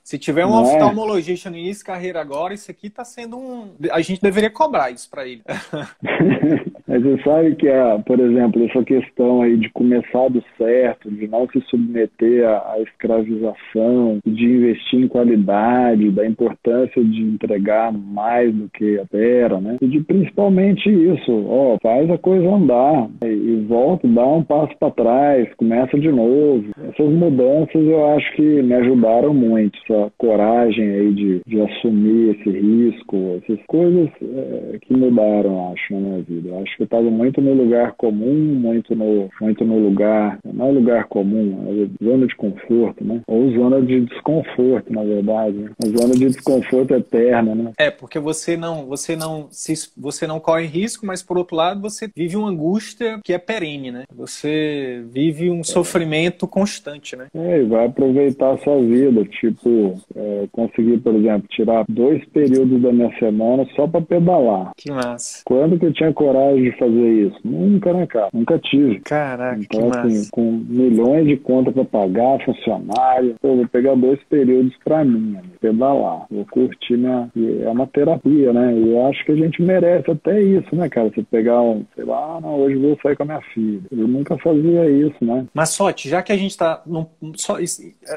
Se tiver um não é? oftalmologista é? no início de carreira agora, isso aqui está sendo um. A gente deveria cobrar isso para ele. Mas você sabe que, a, por exemplo, essa questão aí de começar do certo, de não se submeter à, à escravização, de investir em qualidade, da importância de entregar mais do que a terra, né? E de principalmente isso, ó, faz a coisa andar e, e volta, dá um passo para trás, começa de novo. Essas mudanças eu acho que me ajudaram muito, essa coragem aí de, de assumir esse risco, essas coisas é, que mudaram, acho, na minha vida. Eu acho estava muito no lugar comum, muito no, muito no lugar, não é lugar comum, é zona de conforto, né? Ou zona de desconforto, na verdade. Né? A zona de desconforto eterna, né? É, porque você não, você não, se, você não corre risco, mas por outro lado você vive uma angústia que é perene, né? Você vive um é. sofrimento constante, né? É, e vai aproveitar a sua vida, tipo, é, conseguir, por exemplo, tirar dois períodos da minha semana só para pedalar. Que massa. Quando que eu tinha coragem de fazer isso? Nunca, né, cara? Nunca tive. Caraca, então, assim, massa. com milhões de contas para pagar, funcionário, pô, vou pegar dois períodos para mim, amigo, pedalar. Vou curtir minha. É uma terapia, né? E eu acho que a gente merece até isso, né, cara? Você pegar um, sei lá, ah, não, hoje vou sair com a minha filha. Eu nunca fazia isso, né? Mas, Sote, já que a gente tá. Num, só,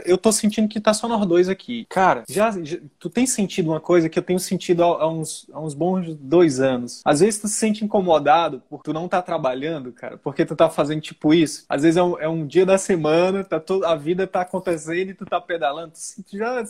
eu tô sentindo que tá só nós dois aqui. Cara, já, já tu tem sentido uma coisa que eu tenho sentido há, há, uns, há uns bons dois anos. Às vezes tu se sente incomodado por tu não tá trabalhando, cara, porque tu tá fazendo tipo isso. Às vezes é um, é um dia da semana, tá todo, a vida tá acontecendo e tu tá pedalando. Tu já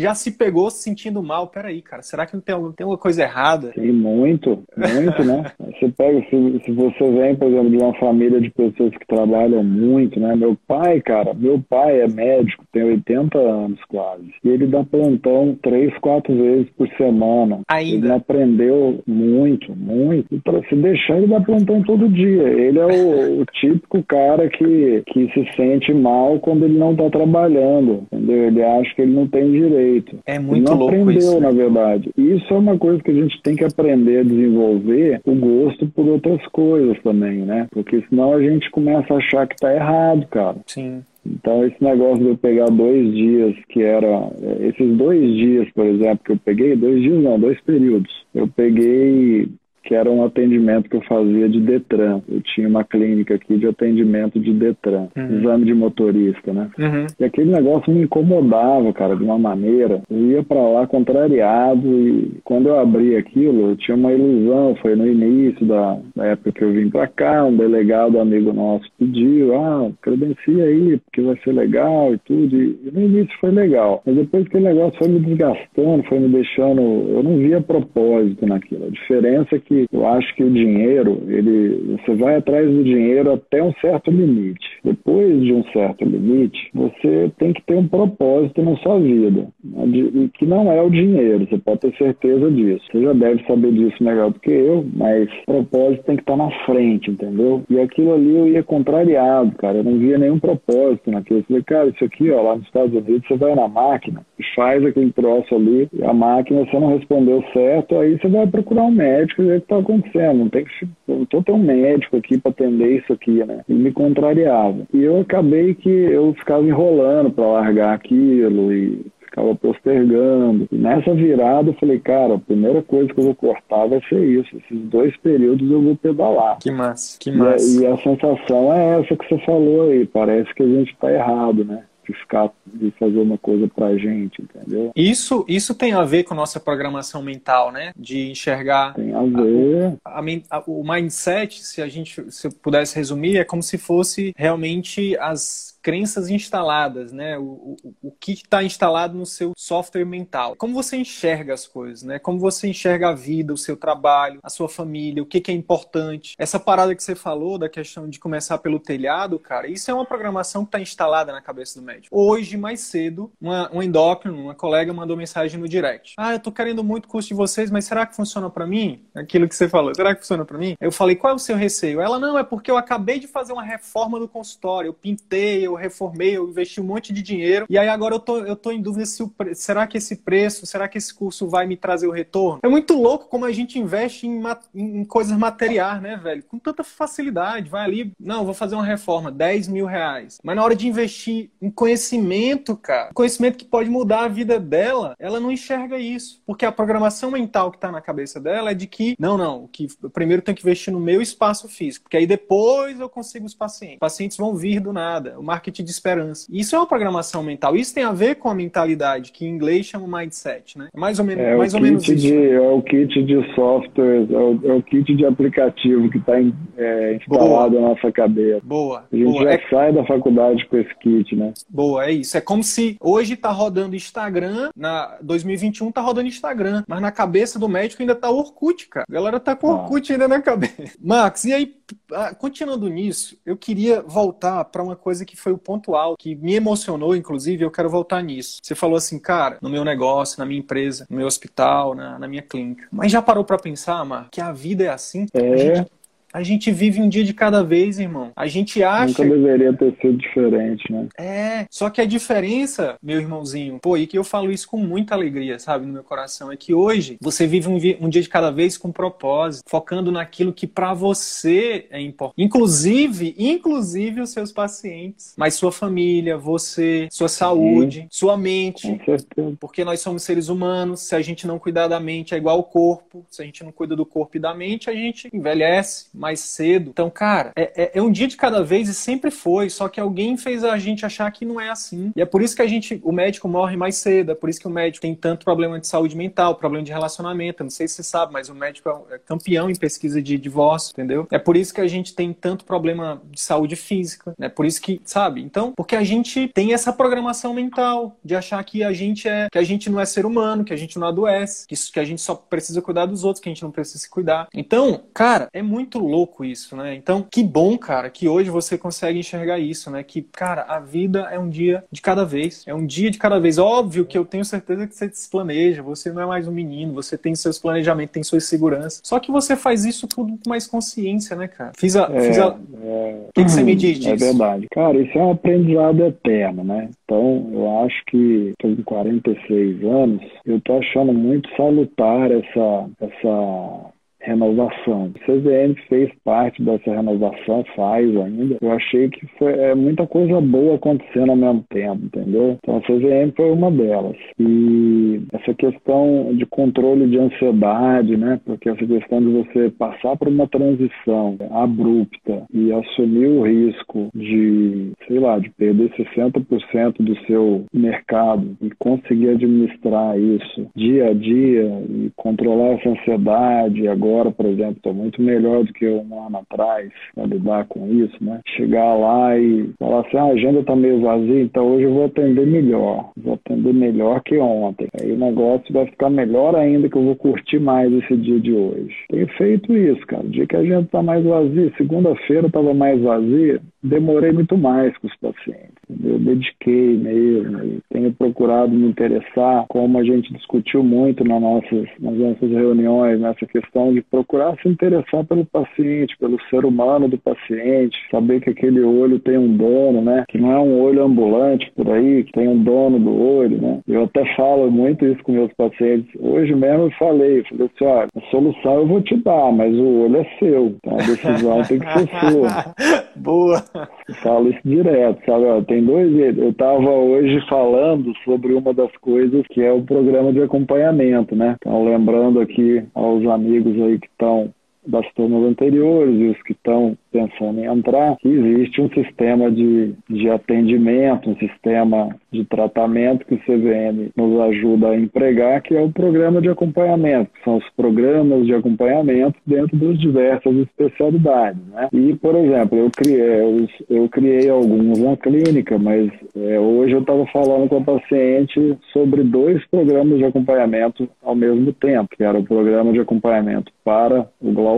já se pegou se sentindo mal. Peraí, cara, será que não tem, tem alguma coisa errada? Tem muito, muito, né? Você pega, se, se, você vem, por exemplo, de uma família de pessoas que trabalham muito, né? Meu pai, cara, meu pai é médico, tem 80 anos quase. E ele dá plantão três, quatro vezes por semana. Ainda? Ele aprendeu muito, muito. E pra se deixar, ele dá plantão todo dia. Ele é o, o típico cara que, que se sente mal quando ele não tá trabalhando, entendeu? Ele acha que ele não tem direito É muito não louco aprendeu, isso. na verdade. Isso é uma coisa que a gente tem que aprender a desenvolver o gosto por outras coisas também, né? Porque senão a gente começa a achar que tá errado, cara. Sim. Então, esse negócio de eu pegar dois dias, que era. Eh, esses dois dias, por exemplo, que eu peguei, dois dias não, dois períodos. Eu peguei que era um atendimento que eu fazia de Detran. Eu tinha uma clínica aqui de atendimento de Detran, uhum. exame de motorista, né? Uhum. E aquele negócio me incomodava, cara, de uma maneira. Eu ia para lá contrariado e quando eu abri aquilo, eu tinha uma ilusão. Foi no início da, da época que eu vim para cá, um delegado amigo nosso pediu, ah, credencia aí, porque vai ser legal e tudo. E, no início foi legal, mas depois que o negócio foi me desgastando, foi me deixando, eu não via propósito naquilo. A diferença é que que eu acho que o dinheiro, ele, você vai atrás do dinheiro até um certo limite. Depois de um certo limite, você tem que ter um propósito na sua vida, né? e que não é o dinheiro, você pode ter certeza disso. Você já deve saber disso melhor do que eu, mas propósito tem que estar na frente, entendeu? E aquilo ali eu ia contrariado, cara, eu não via nenhum propósito naquilo. Eu falei, cara, isso aqui, ó, lá nos Estados Unidos, você vai na máquina e faz aquele troço ali, a máquina, você não respondeu certo, aí você vai procurar um médico e que está acontecendo. Não tem que. Eu não tô um médico aqui para atender isso aqui, né? E me contrariava. E eu acabei que eu ficava enrolando para largar aquilo e ficava postergando. E nessa virada eu falei, cara, a primeira coisa que eu vou cortar vai ser isso. Esses dois períodos eu vou pedalar. Que massa, que massa. E a, e a sensação é essa que você falou aí. Parece que a gente está errado, né? De ficar de fazer uma coisa pra gente, entendeu? Isso, isso tem a ver com nossa programação mental, né? De enxergar. Tem a ver. A, a, a, o mindset, se a gente se pudesse resumir, é como se fosse realmente as crenças instaladas, né? O, o, o que está instalado no seu software mental. Como você enxerga as coisas, né? Como você enxerga a vida, o seu trabalho, a sua família, o que, que é importante. Essa parada que você falou da questão de começar pelo telhado, cara, isso é uma programação que está instalada na cabeça do médico. Hoje, mais cedo, uma, um endócrino, uma colega mandou mensagem no direct. Ah, eu tô querendo muito curso de vocês, mas será que funciona para mim? Aquilo que você falou, será que funciona para mim? Eu falei, qual é o seu receio? Ela, não, é porque eu acabei de fazer uma reforma do consultório, eu pintei, eu eu reformei, eu investi um monte de dinheiro, e aí agora eu tô, eu tô em dúvida se o pre... será que esse preço, será que esse curso vai me trazer o retorno? É muito louco como a gente investe em, em coisas materiais, né, velho? Com tanta facilidade. Vai ali, não, vou fazer uma reforma, 10 mil reais. Mas na hora de investir em conhecimento, cara, conhecimento que pode mudar a vida dela, ela não enxerga isso. Porque a programação mental que tá na cabeça dela é de que, não, não, que primeiro tem que investir no meu espaço físico, porque aí depois eu consigo os pacientes. Pacientes vão vir do nada. O marketing de esperança. Isso é uma programação mental. Isso tem a ver com a mentalidade, que em inglês chama mindset, né? Mais ou menos, é mais ou menos de, isso. É o kit de software, é o, é o kit de aplicativo que está é, instalado boa. na nossa cabeça. Boa. A gente boa. já é... sai da faculdade com esse kit, né? Boa, é isso. É como se hoje está rodando Instagram, na 2021 está rodando Instagram, mas na cabeça do médico ainda está Orkut, cara. A galera tá com ah. Orkut ah. ainda na cabeça. Max, e aí, ah, continuando nisso, eu queria voltar para uma coisa que foi o ponto alto, que me emocionou, inclusive, eu quero voltar nisso. Você falou assim, cara, no meu negócio, na minha empresa, no meu hospital, na, na minha clínica. Mas já parou para pensar, Mar, que a vida é assim? É. A gente a gente vive um dia de cada vez, irmão. A gente acha. Nunca deveria ter sido diferente, né? É. Só que a diferença, meu irmãozinho, pô, e que eu falo isso com muita alegria, sabe, no meu coração, é que hoje você vive um, um dia de cada vez com propósito, focando naquilo que para você é importante. Inclusive, inclusive os seus pacientes, mas sua família, você, sua saúde, Sim. sua mente. Com certeza. Porque nós somos seres humanos, se a gente não cuidar da mente é igual ao corpo, se a gente não cuida do corpo e da mente, a gente envelhece mais cedo. Então, cara, é, é, é, um dia de cada vez e sempre foi, só que alguém fez a gente achar que não é assim. E é por isso que a gente, o médico morre mais cedo, é por isso que o médico tem tanto problema de saúde mental, problema de relacionamento. Eu não sei se você sabe, mas o médico é, é campeão em pesquisa de divórcio, entendeu? É por isso que a gente tem tanto problema de saúde física, é por isso que, sabe? Então, porque a gente tem essa programação mental de achar que a gente é, que a gente não é ser humano, que a gente não adoece, que, que a gente só precisa cuidar dos outros, que a gente não precisa se cuidar. Então, cara, é muito louco isso, né? Então, que bom, cara, que hoje você consegue enxergar isso, né? Que, cara, a vida é um dia de cada vez. É um dia de cada vez. Óbvio que eu tenho certeza que você se planeja, você não é mais um menino, você tem seus planejamentos, tem suas seguranças. Só que você faz isso tudo com mais consciência, né, cara? Fiz a. É, fiz a... É... O que, que, você me diz é disso? É verdade. Cara, isso é um aprendizado eterno, né? Então, eu acho que, com 46 anos, eu tô achando muito salutar essa, essa renovação. O CVM fez parte dessa renovação, faz ainda. Eu achei que foi é, muita coisa boa acontecendo ao mesmo tempo, entendeu? Então a CVM foi uma delas. E essa questão de controle de ansiedade, né? Porque essa questão de você passar por uma transição abrupta e assumir o risco de sei lá, de perder 60% do seu mercado e conseguir administrar isso dia a dia e controlar essa ansiedade, agora, por exemplo, estou muito melhor do que um ano atrás para lidar com isso, né? Chegar lá e falar assim, ah, a agenda está meio vazia, então hoje eu vou atender melhor, vou atender melhor que ontem. Aí o negócio vai ficar melhor ainda que eu vou curtir mais esse dia de hoje. Tenho feito isso, cara. O dia que a agenda está mais vazia, segunda-feira estava mais vazia, demorei muito mais com os pacientes. Eu dediquei mesmo tenho procurado me interessar, como a gente discutiu muito nas nossas, nas nossas reuniões, nessa questão de procurar se interessar pelo paciente, pelo ser humano do paciente, saber que aquele olho tem um dono, né? Que não é um olho ambulante por aí, que tem um dono do olho, né? Eu até falo muito isso com meus pacientes. Hoje mesmo eu falei, falei assim, olha, a solução eu vou te dar, mas o olho é seu, então a decisão tem que ser sua. Boa! Eu falo isso direto, sabe? tem dois Eu estava hoje falando sobre uma das coisas que é o programa de acompanhamento, né? Então, lembrando aqui aos amigos aí que estão das turmas anteriores e os que estão pensando em entrar, existe um sistema de, de atendimento, um sistema de tratamento que o CVM nos ajuda a empregar, que é o programa de acompanhamento, que são os programas de acompanhamento dentro das diversas especialidades. Né? E, por exemplo, eu criei, eu, eu criei alguns na clínica, mas é, hoje eu estava falando com a paciente sobre dois programas de acompanhamento ao mesmo tempo, que era o programa de acompanhamento para o glaucoma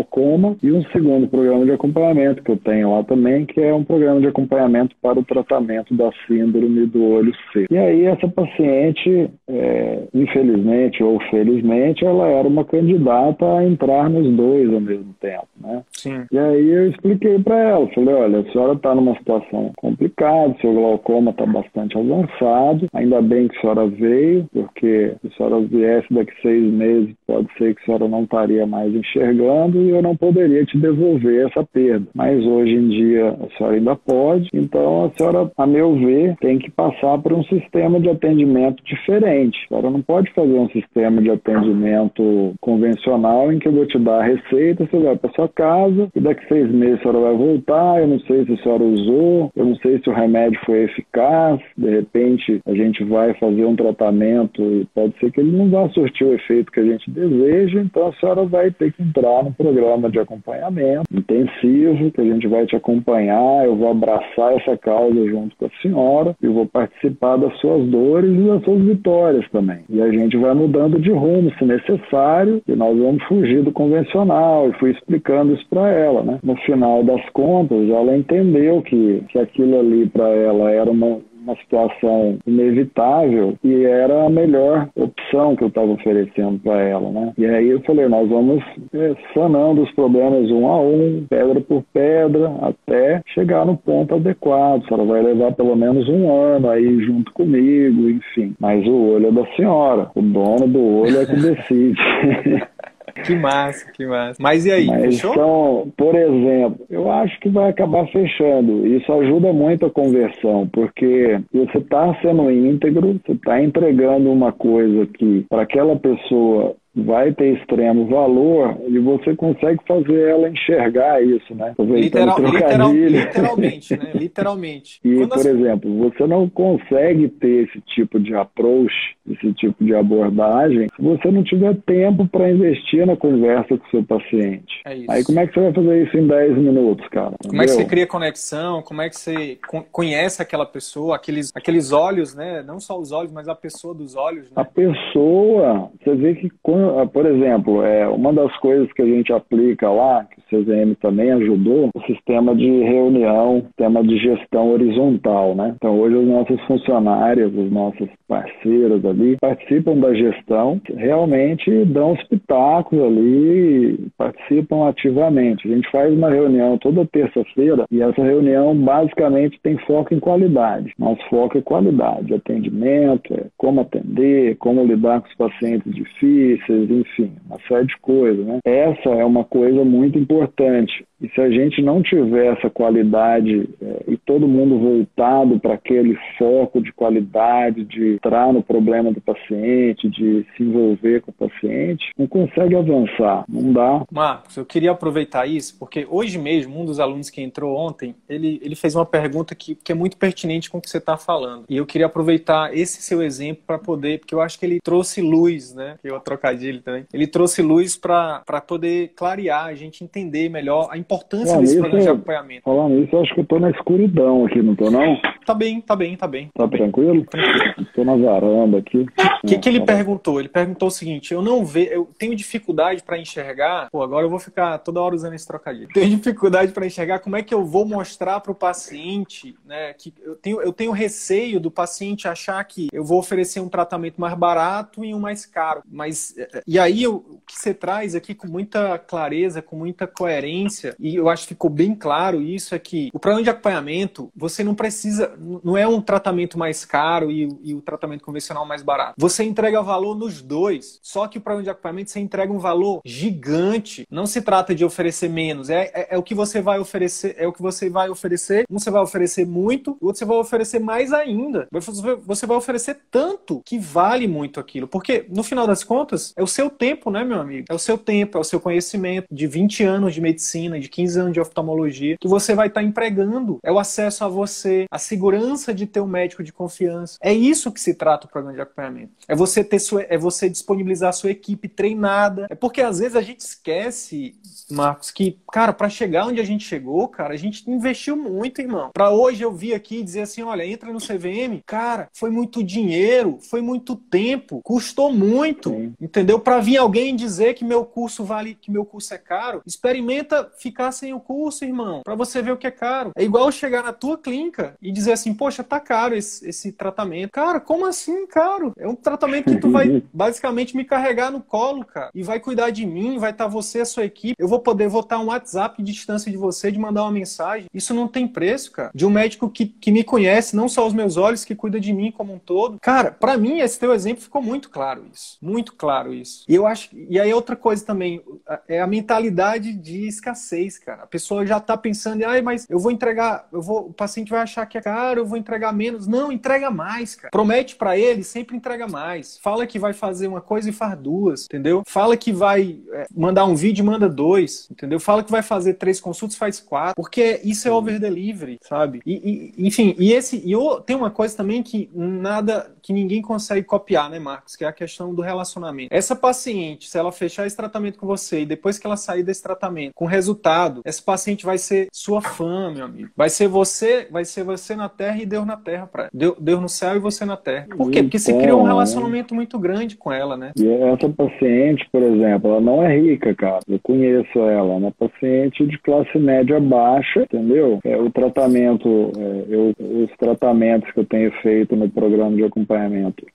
e um segundo programa de acompanhamento acompanhamento que eu tenho lá também, que é um programa de acompanhamento para o tratamento da síndrome do olho seco. E aí essa paciente, é, infelizmente ou felizmente, ela era uma candidata a entrar nos dois ao mesmo tempo, né? Sim. E aí eu expliquei para ela, falei, olha, a senhora está numa situação complicada, seu glaucoma está bastante avançado, ainda bem que a senhora veio, porque se a senhora viesse daqui seis meses, pode ser que a senhora não estaria mais enxergando eu não poderia te devolver essa perda mas hoje em dia a senhora ainda pode. Então a senhora, a meu ver, tem que passar por um sistema de atendimento diferente. A senhora não pode fazer um sistema de atendimento convencional em que eu vou te dar a receita, você vai para sua casa e daqui seis meses a senhora vai voltar. Eu não sei se a senhora usou, eu não sei se o remédio foi eficaz. De repente a gente vai fazer um tratamento e pode ser que ele não vá surtir o efeito que a gente deseja. Então a senhora vai ter que entrar no programa de acompanhamento intensivo que a gente vai te acompanhar, eu vou abraçar essa causa junto com a senhora e vou participar das suas dores e das suas vitórias também. E a gente vai mudando de rumo, se necessário, e nós vamos fugir do convencional. E fui explicando isso para ela, né? No final das contas, ela entendeu que, que aquilo ali para ela era uma uma situação inevitável e era a melhor opção que eu estava oferecendo para ela, né? E aí eu falei, nós vamos é, sanando os problemas um a um, pedra por pedra, até chegar no ponto adequado. Ela vai levar pelo menos um ano aí junto comigo, enfim. Mas o olho é da senhora, o dono do olho é que decide. Que massa, que massa. Mas e aí, Mas, fechou? Então, por exemplo, eu acho que vai acabar fechando. Isso ajuda muito a conversão, porque você está sendo íntegro, você está entregando uma coisa que para aquela pessoa vai ter extremo valor e você consegue fazer ela enxergar isso, né? Literal, literal, literalmente, né? Literalmente. E, Quando por as... exemplo, você não consegue ter esse tipo de approach, esse tipo de abordagem, se você não tiver tempo para investir na conversa com o seu paciente. É isso. Aí como é que você vai fazer isso em 10 minutos, cara? Entendeu? Como é que você cria conexão? Como é que você conhece aquela pessoa, aqueles, aqueles olhos, né? Não só os olhos, mas a pessoa dos olhos, né? A pessoa, você vê que quando ah, por exemplo, é, uma das coisas que a gente aplica lá, que o CZM também ajudou, o sistema de reunião, sistema de gestão horizontal, né? Então hoje os nossos funcionários, os nossos parceiros ali, participam da gestão, realmente dão os pitacos ali, participam ativamente. A gente faz uma reunião toda terça-feira e essa reunião basicamente tem foco em qualidade. Nosso foco é qualidade, atendimento, é como atender, como lidar com os pacientes difíceis, enfim, uma série de coisas. Né? Essa é uma coisa muito importante. E se a gente não tiver essa qualidade é, e todo mundo voltado para aquele foco de qualidade, de entrar no problema do paciente, de se envolver com o paciente, não consegue avançar, não dá. Marcos, eu queria aproveitar isso, porque hoje mesmo, um dos alunos que entrou ontem, ele, ele fez uma pergunta que, que é muito pertinente com o que você está falando. E eu queria aproveitar esse seu exemplo para poder, porque eu acho que ele trouxe luz, né? Que eu trocadilho também. Ele trouxe luz para poder clarear, a gente entender melhor a importância Bom, desse programa de acompanhamento. Falando isso, eu acho que eu tô na escuridão aqui, não tô não? Tá bem, tá bem, tá bem. Tá tranquilo? Tranquilo. Tô na varanda aqui. O que, que ele perguntou? Ele perguntou o seguinte: eu não vejo, eu tenho dificuldade para enxergar. Pô, agora eu vou ficar toda hora usando esse trocadilho. Tenho dificuldade para enxergar como é que eu vou mostrar para o paciente, né? Que eu tenho, eu tenho receio do paciente achar que eu vou oferecer um tratamento mais barato e um mais caro. Mas e aí o que você traz aqui com muita clareza, com muita coerência, e eu acho que ficou bem claro isso é que o programa de acompanhamento você não precisa, não é um tratamento mais caro e, e o tratamento convencional mais barato. Você entrega valor nos dois. Só que o programa de acompanhamento você entrega um valor gigante. Não se trata de oferecer menos, é, é, é, o que você vai oferecer, é o que você vai oferecer. Um você vai oferecer muito, o outro você vai oferecer mais ainda. Você vai oferecer tanto que vale muito aquilo. Porque, no final das contas, é o seu tempo, né, meu amigo? É o seu tempo, é o seu conhecimento de 20 anos de medicina, de 15 anos de oftalmologia, que você vai estar tá empregando. É o acesso a você, a segurança de ter um médico de confiança. É isso que se trata o programa de acompanhamento. É você ter sua, é você disponibilizar a sua equipe treinada. É porque às vezes a gente esquece, Marcos, que, cara, para chegar onde a gente chegou, cara, a gente investiu muito, irmão. Para hoje eu vir aqui e dizer assim, olha, entra no CVM, cara, foi muito dinheiro, foi muito tempo, custou muito, Sim. entendeu? Para vir alguém dizer que meu curso vale, que meu curso é caro, experimenta ficar sem o curso, irmão, para você ver o que é caro. É igual chegar na tua clínica e dizer assim, poxa, tá caro esse, esse tratamento. Cara, como assim caro? É um tratamento que tu vai basicamente me carregar no colo, cara, e vai cuidar de mim, vai estar tá você, a sua equipe. Eu vou poder votar um WhatsApp de distância de você, de mandar uma mensagem. Isso não tem preço, cara. De um médico que, que me conhece, não só os meus olhos, que cuida de mim como um todo. Cara, para mim, esse teu exemplo ficou muito claro isso. Muito claro isso. E eu acho. E aí, outra coisa também, é a mentalidade de escassez, cara. A pessoa já tá pensando, ai, mas eu vou entregar, eu vou, o paciente vai achar que é caro, eu vou entregar menos. Não, entrega mais, cara. Promete para ele, sempre entrega mais. Fala que vai fazer uma coisa e faz duas, entendeu? Fala que vai é, mandar um vídeo e manda dois, entendeu? Fala que vai fazer três consultas, faz quatro. Porque isso é over delivery, sabe? E, e enfim, e esse. E eu, tem uma coisa também que nada, que ninguém consegue copiar, né, Marcos? Que é a questão do relacionamento. Essa paciente, se ela fechar esse tratamento com você e depois que ela sair desse tratamento com resultado, essa paciente vai ser sua fã, meu amigo. Vai ser você, vai ser você na terra e Deus na terra para Deus, Deus no céu e você na terra. Por quê? Porque você criou um então, relacionamento muito grande com ela, né? E essa paciente, por exemplo, ela não é rica, cara. Eu conheço ela, é uma paciente de classe média baixa, entendeu? É, o tratamento, é, eu, os tratamentos que eu tenho feito no programa de acompanhamento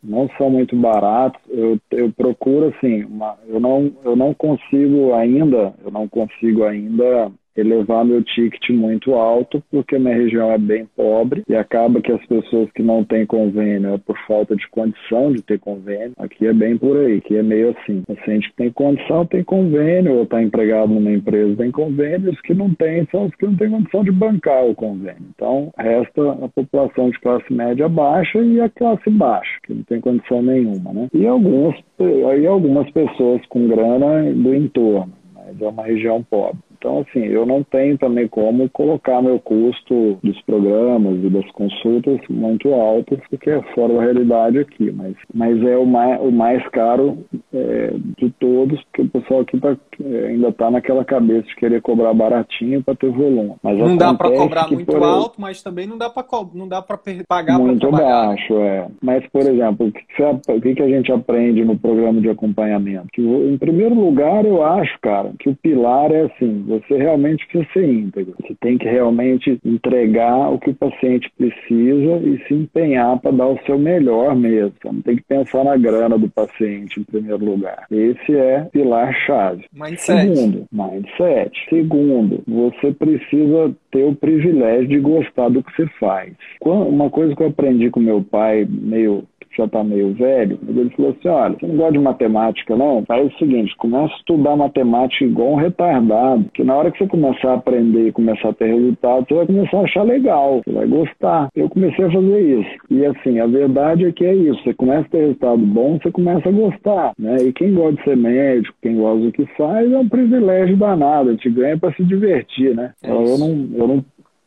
não são muito baratos. Eu, eu procuro, assim, uma, eu, não, eu não consigo ainda, eu não consigo ainda elevar meu ticket muito alto, porque minha região é bem pobre e acaba que as pessoas que não têm convênio é por falta de condição de ter convênio. Aqui é bem por aí, que é meio assim. Paciente que tem condição tem convênio, ou está empregado numa empresa tem convênio, os que não têm são os que não têm condição de bancar o convênio. Então, resta a população de classe média baixa e a classe baixa, que não tem condição nenhuma, né? E algumas, aí algumas pessoas com grana do entorno, mas é uma região pobre. Então, assim, eu não tenho também como colocar meu custo dos programas e das consultas muito alto, porque é fora da realidade aqui, mas, mas é o mais, o mais caro é, de todos, porque o pessoal aqui tá, é, ainda está naquela cabeça de querer cobrar baratinho para ter volume. Mas não dá para cobrar muito por... alto, mas também não dá para não dá para pagar muito baixo, é. Mas, por exemplo, o que, você, o que a gente aprende no programa de acompanhamento? Que, em primeiro lugar, eu acho, cara, que o pilar é assim, você realmente precisa ser íntegro. Você tem que realmente entregar o que o paciente precisa e se empenhar para dar o seu melhor mesmo. Você não tem que pensar na grana do paciente em primeiro lugar. Esse é pilar-chave. Mindset. Segundo, mindset. Segundo, você precisa ter o privilégio de gostar do que você faz. Uma coisa que eu aprendi com meu pai, meio já está meio velho, mas ele falou assim, olha, você não gosta de matemática não? Faz o seguinte, começa a estudar matemática igual um retardado, que na hora que você começar a aprender e começar a ter resultado, você vai começar a achar legal, você vai gostar. Eu comecei a fazer isso. E assim, a verdade é que é isso, você começa a ter resultado bom, você começa a gostar, né? E quem gosta de ser médico, quem gosta do que faz, é um privilégio danado, gente ganha para se divertir, né? É eu não, eu não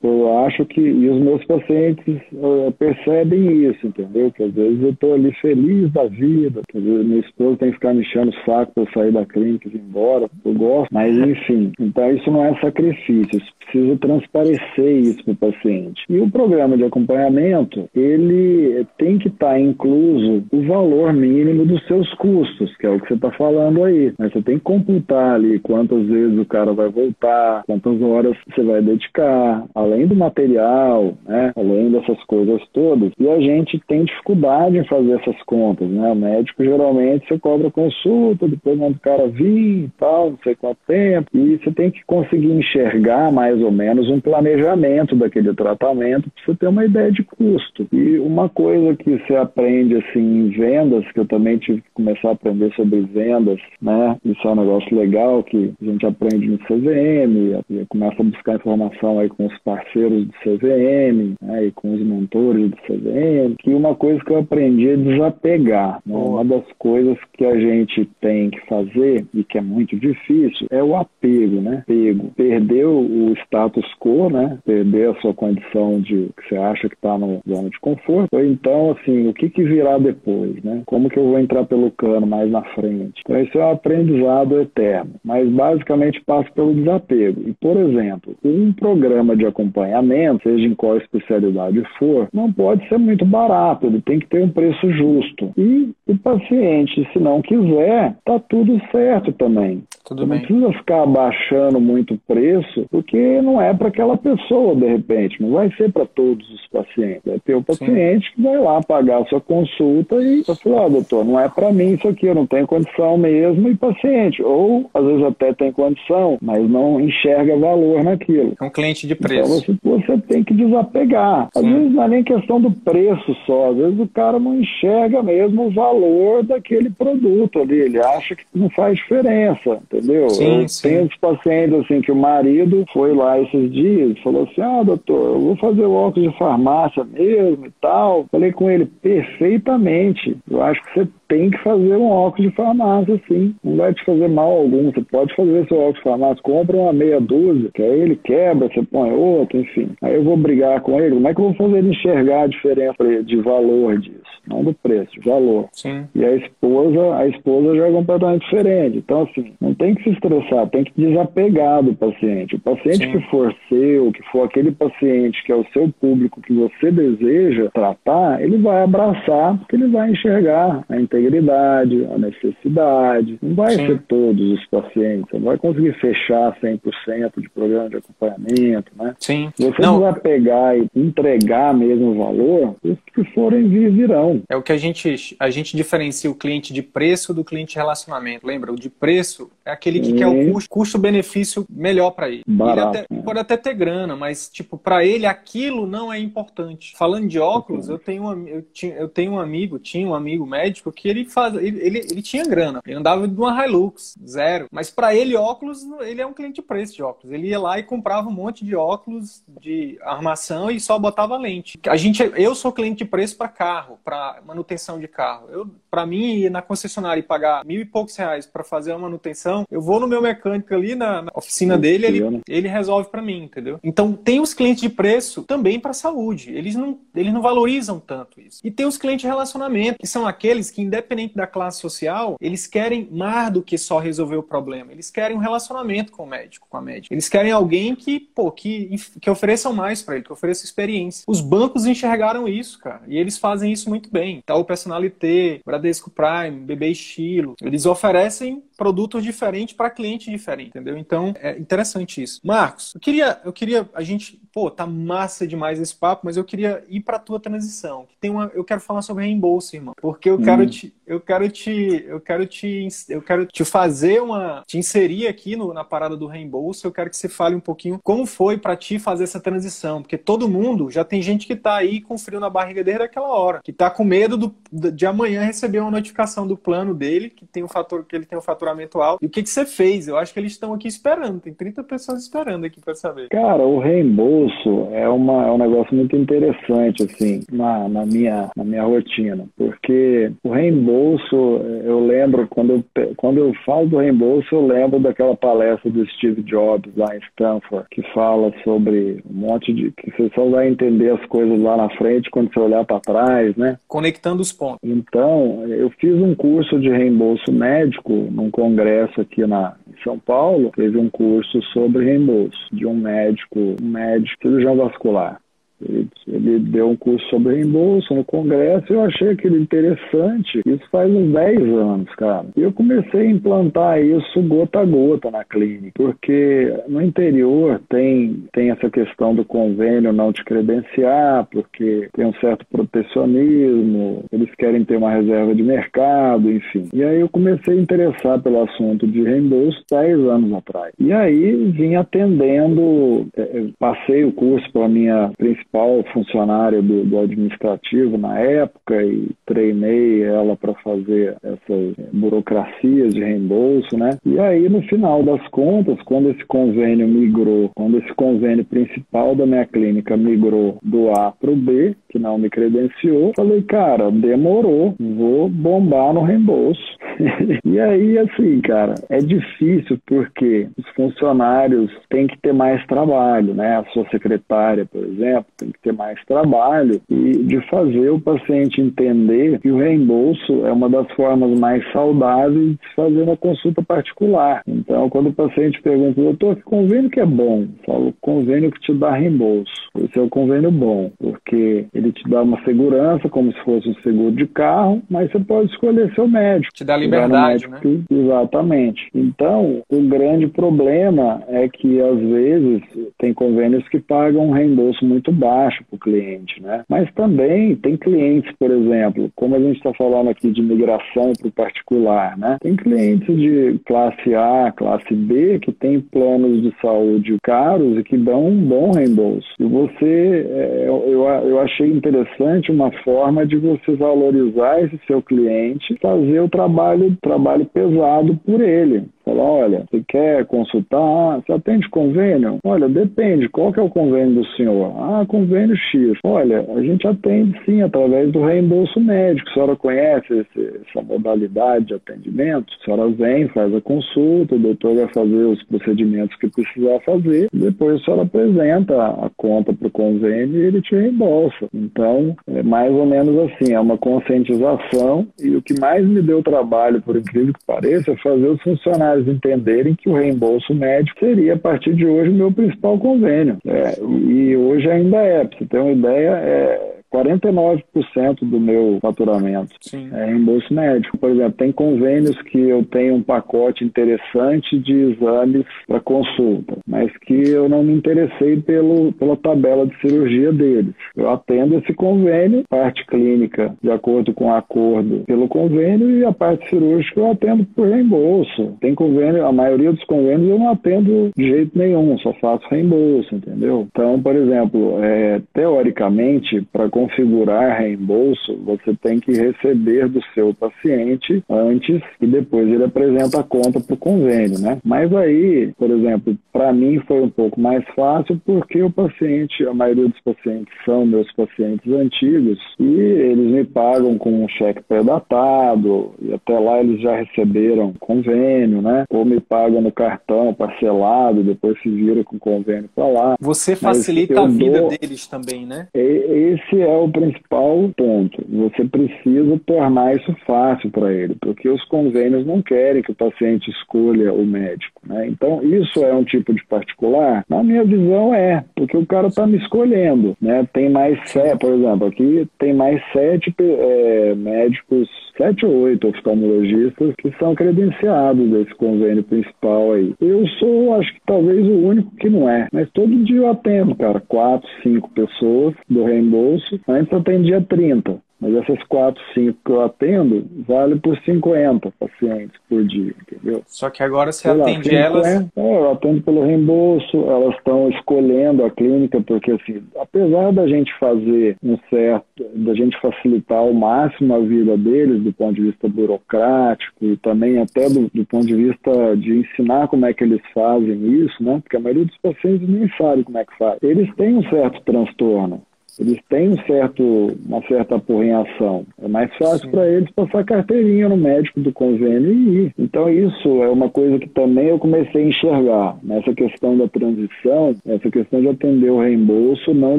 eu acho que, e os meus pacientes uh, percebem isso, entendeu? Que às vezes eu estou ali feliz da vida, que às vezes minha esposa tem que ficar me enchendo o saco para eu sair da clínica e ir embora, eu gosto, mas enfim. Então isso não é sacrifício, isso precisa transparecer isso para o paciente. E o programa de acompanhamento, ele tem que estar tá incluso o valor mínimo dos seus custos, que é o que você está falando aí. Mas você tem que computar ali quantas vezes o cara vai voltar, quantas horas você vai dedicar, além além do material, né, além dessas coisas todas, e a gente tem dificuldade em fazer essas contas, né? O médico geralmente você cobra consulta, depois manda o cara vir e tal, não sei quanto tempo, e você tem que conseguir enxergar mais ou menos um planejamento daquele tratamento para você ter uma ideia de custo. E uma coisa que você aprende assim em vendas, que eu também tive que começar a aprender sobre vendas, né? Isso é um negócio legal que a gente aprende no CVM, começa a buscar informação aí com os parceiros parceiros do CVM né, e com os mentores do CVM, que uma coisa que eu aprendi é desapegar. Né? Uma das coisas que a gente tem que fazer e que é muito difícil é o apego, né? Apego. Perder o status quo, né? Perder a sua condição de que você acha que está na zona de conforto. Ou então, assim, o que, que virá depois, né? Como que eu vou entrar pelo cano mais na frente? Então, isso é um aprendizado eterno. Mas, basicamente, passa pelo desapego. E, por exemplo, um programa de acompanhamento acompanhamento, seja em qual especialidade for, não pode ser muito barato, ele tem que ter um preço justo. E o paciente, se não quiser, tá tudo certo também. Tudo não precisa ficar abaixando muito o preço, porque não é para aquela pessoa, de repente, não vai ser para todos os pacientes. Vai ter o paciente Sim. que vai lá pagar a sua consulta e vai falar, oh, doutor, não é para mim isso aqui, eu não tenho condição mesmo, e paciente. Ou, às vezes, até tem condição, mas não enxerga valor naquilo. É um cliente de preço. Então, você, você tem que desapegar. Às Sim. vezes não é nem questão do preço só, às vezes o cara não enxerga mesmo o valor daquele produto ali, ele acha que não faz diferença entendeu? Sim, eu sim. tenho uns pacientes assim que o marido foi lá esses dias e falou assim: Ah, doutor, eu vou fazer o óculos de farmácia mesmo e tal. Falei com ele perfeitamente. Eu acho que você tem que fazer um óculos de farmácia, sim. Não vai te fazer mal algum. Você pode fazer seu óculos de farmácia, compra uma meia dúzia, que aí ele quebra, você põe outro, enfim. Aí eu vou brigar com ele. Como é que eu vou fazer ele enxergar a diferença de valor disso? Não do preço, valor. Sim. E a esposa, a esposa já é completamente diferente. Então, assim, não tem que se estressar, tem que desapegar do paciente. O paciente Sim. que for seu, que for aquele paciente que é o seu público que você deseja tratar, ele vai abraçar, porque ele vai enxergar a integridade, a necessidade. Não vai Sim. ser todos os pacientes, não vai conseguir fechar 100% de programa de acompanhamento, né? Sim. Você não. vai pegar e entregar mesmo o valor, os que forem vir virão. É o que a gente, a gente diferencia o cliente de preço do cliente de relacionamento. Lembra? O de preço é aquele que quer o custo-benefício melhor para ele. Barato, ele até, pode até ter grana, mas, tipo, para ele aquilo não é importante. Falando de óculos, eu tenho, um, eu, tinha, eu tenho um amigo, tinha um amigo médico que ele faz, ele, ele, ele tinha grana. Ele andava de uma Hilux, zero. Mas para ele, óculos, ele é um cliente de preço de óculos. Ele ia lá e comprava um monte de óculos de armação e só botava lente. A gente, eu sou cliente de preço para carro, para manutenção de carro. Eu, para mim, ir na concessionária e pagar mil e poucos reais para fazer a manutenção, eu vou no meu mecânico ali na, na oficina dele, ele, ele resolve para mim, entendeu? Então, tem os clientes de preço também para saúde. Eles não, eles não valorizam tanto isso. E tem os clientes de relacionamento, que são aqueles que, independente da classe social, eles querem mais do que só resolver o problema. Eles querem um relacionamento com o médico, com a médica. Eles querem alguém que, pô, que, que ofereçam mais para ele, que ofereça experiência. Os bancos enxergaram isso, cara, e eles fazem isso muito bem. Tá o Personalité, Bradesco Prime, BB Estilo, eles oferecem produtos diferentes para cliente diferente, entendeu? Então, é interessante isso. Marcos, eu queria, eu queria, a gente, pô, tá massa demais esse papo, mas eu queria ir para tua transição. Tem uma, eu quero falar sobre reembolso, irmão, porque eu hum. quero te, eu quero te, eu quero te, eu quero te fazer uma, te inserir aqui no, na parada do reembolso. Eu quero que você fale um pouquinho como foi para ti fazer essa transição, porque todo mundo já tem gente que tá aí com frio na barriga desde aquela hora, que tá com medo do, de amanhã receber uma notificação do plano dele, que tem um fator que ele tem um faturamento alto. E o que que você fez? Eu acho que eles estão aqui esperando. Tem 30 pessoas esperando aqui para saber. Cara, o reembolso é, uma, é um negócio muito interessante assim na, na minha na minha rotina, porque o reembolso eu lembro quando eu, quando eu falo do reembolso eu lembro daquela palestra do Steve Jobs lá em Stanford que fala sobre um monte de que você só vai entender as coisas lá na frente quando você olhar para trás, né? Conectando os pontos. Então, eu fiz um curso de reembolso médico num congresso aqui na, em São Paulo. Teve um curso sobre reembolso de um médico, um médico cirurgião vascular. Ele, ele, deu um curso sobre reembolso no congresso e eu achei aquilo interessante. Isso faz uns 10 anos, cara. E eu comecei a implantar isso gota a gota na clínica, porque no interior tem, tem essa questão do convênio não te credenciar, porque tem um certo protecionismo, eles querem ter uma reserva de mercado, enfim. E aí eu comecei a interessar pelo assunto de reembolso 10 anos atrás. E aí vim atendendo, é, passei o curso para minha principal principal funcionária do, do, administrativo na época e treinei ela para fazer essas burocracias de reembolso, né? E aí, no final das contas, quando esse convênio migrou, quando esse convênio principal da minha clínica migrou do A para o B, que não me credenciou, falei, cara, demorou, vou bombar no reembolso. e aí, assim, cara, é difícil porque os funcionários têm que ter mais trabalho, né? A sua secretária, por exemplo, tem que ter mais trabalho e de fazer o paciente entender que o reembolso é uma das formas mais saudáveis de fazer uma consulta particular. Então, quando o paciente pergunta, doutor, que convênio que é bom? Eu falo, convênio que te dá reembolso. Esse é o convênio bom, porque ele te dá uma segurança, como se fosse um seguro de carro, mas você pode escolher seu médico. Te dá liberdade, né? Exatamente. Então, o grande problema é que, às vezes, tem convênios que pagam um reembolso muito baixo baixo para o cliente, né? Mas também tem clientes, por exemplo, como a gente está falando aqui de migração para o particular, né? Tem clientes de classe A, classe B que tem planos de saúde caros e que dão um bom reembolso. E você, é, eu, eu achei interessante uma forma de você valorizar esse seu cliente, fazer o trabalho, trabalho pesado por ele. Fala, olha, você quer consultar? Você atende convênio? Olha, depende. Qual que é o convênio do senhor? Ah, convênio X. Olha, a gente atende sim através do reembolso médico. A senhora conhece esse, essa modalidade de atendimento? A senhora vem, faz a consulta, o doutor vai fazer os procedimentos que precisar fazer. Depois a senhora apresenta a conta para o convênio e ele te reembolsa. Então, é mais ou menos assim, é uma conscientização e o que mais me deu trabalho, por incrível que pareça, é fazer os funcionários funcionários entenderem que o reembolso médico seria, a partir de hoje, o meu principal convênio. É, e hoje ainda é, você ter uma ideia, é, 49% do meu faturamento Sim. é reembolso médico. Por exemplo, tem convênios que eu tenho um pacote interessante de exames para consulta, mas que eu não me interessei pelo, pela tabela de cirurgia deles. Eu atendo esse convênio, parte clínica de acordo com o acordo pelo convênio e a parte cirúrgica eu atendo por reembolso. Tem convênio, a maioria dos convênios eu não atendo de jeito nenhum, só faço reembolso, entendeu? Então, por exemplo, é, teoricamente, para configurar reembolso, você tem que receber do seu paciente antes e depois ele apresenta a conta para o convênio, né? Mas aí, por exemplo, para mim foi um pouco mais fácil porque o paciente, a maioria dos pacientes são meus pacientes antigos e eles me pagam com um cheque pré-datado e até lá eles já receberam convênio, né? Ou me pagam no cartão parcelado, depois se vira com convênio para lá. Você facilita a vida dou... deles também, né? Esse é é o principal ponto. Você precisa tornar isso fácil para ele, porque os convênios não querem que o paciente escolha o médico. Né? Então, isso é um tipo de particular? Na minha visão, é, porque o cara está me escolhendo, né? Tem mais sete, por exemplo, aqui tem mais sete é, médicos, sete ou oito oftalmologistas que são credenciados desse convênio principal aí. Eu sou, acho que talvez o único que não é, mas todo dia eu atendo, cara, quatro, cinco pessoas do reembolso. Antes atendia 30. Mas essas quatro, cinco que eu atendo, vale por 50 pacientes por dia, entendeu? Só que agora você Sei atende lá, elas. É, eu atendo pelo reembolso, elas estão escolhendo a clínica, porque assim, apesar da gente fazer um certo, da gente facilitar ao máximo a vida deles do ponto de vista burocrático e também até do, do ponto de vista de ensinar como é que eles fazem isso, né? Porque a maioria dos pacientes nem sabe como é que faz. Eles têm um certo transtorno eles têm um certo, uma certa apurrinhação. É mais fácil para eles passar carteirinha no médico do convênio e ir. Então isso é uma coisa que também eu comecei a enxergar. Nessa questão da transição, essa questão de atender o reembolso não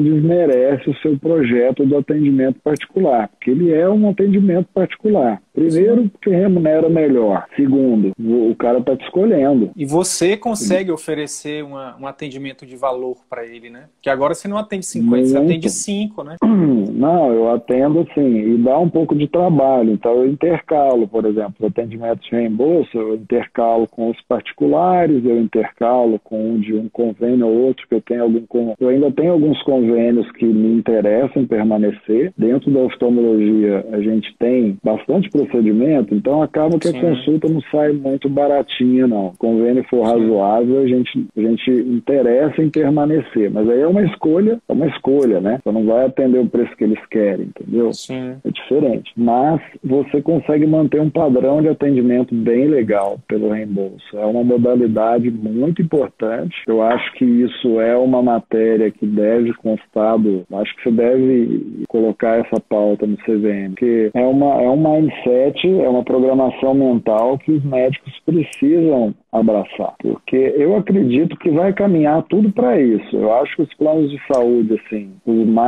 desmerece o seu projeto do atendimento particular, porque ele é um atendimento particular. Primeiro, porque remunera melhor. Segundo, o cara está te escolhendo. E você consegue oferecer uma, um atendimento de valor para ele, né? Que agora você não atende 50, Muito. você atende 5, né? Não, eu atendo sim, e dá um pouco de trabalho. Então eu intercalo, por exemplo, os atendimentos de reembolso, eu intercalo com os particulares, eu intercalo com um de um convênio ou outro, que eu tenho algum. Eu ainda tenho alguns convênios que me interessam permanecer. Dentro da oftalmologia, a gente tem bastante procedimento, então acaba que sim. a consulta não sai muito baratinha, não. O convênio for razoável, a gente, a gente interessa em permanecer. Mas aí é uma escolha, é uma escolha, né? Não vai atender o preço que eles querem, entendeu? Sim. É diferente. Mas você consegue manter um padrão de atendimento bem legal pelo reembolso. É uma modalidade muito importante. Eu acho que isso é uma matéria que deve constar do. Acho que você deve colocar essa pauta no CVM, porque é, uma, é um mindset, é uma programação mental que os médicos precisam abraçar, porque eu acredito que vai caminhar tudo para isso. Eu acho que os planos de saúde, assim, os mais,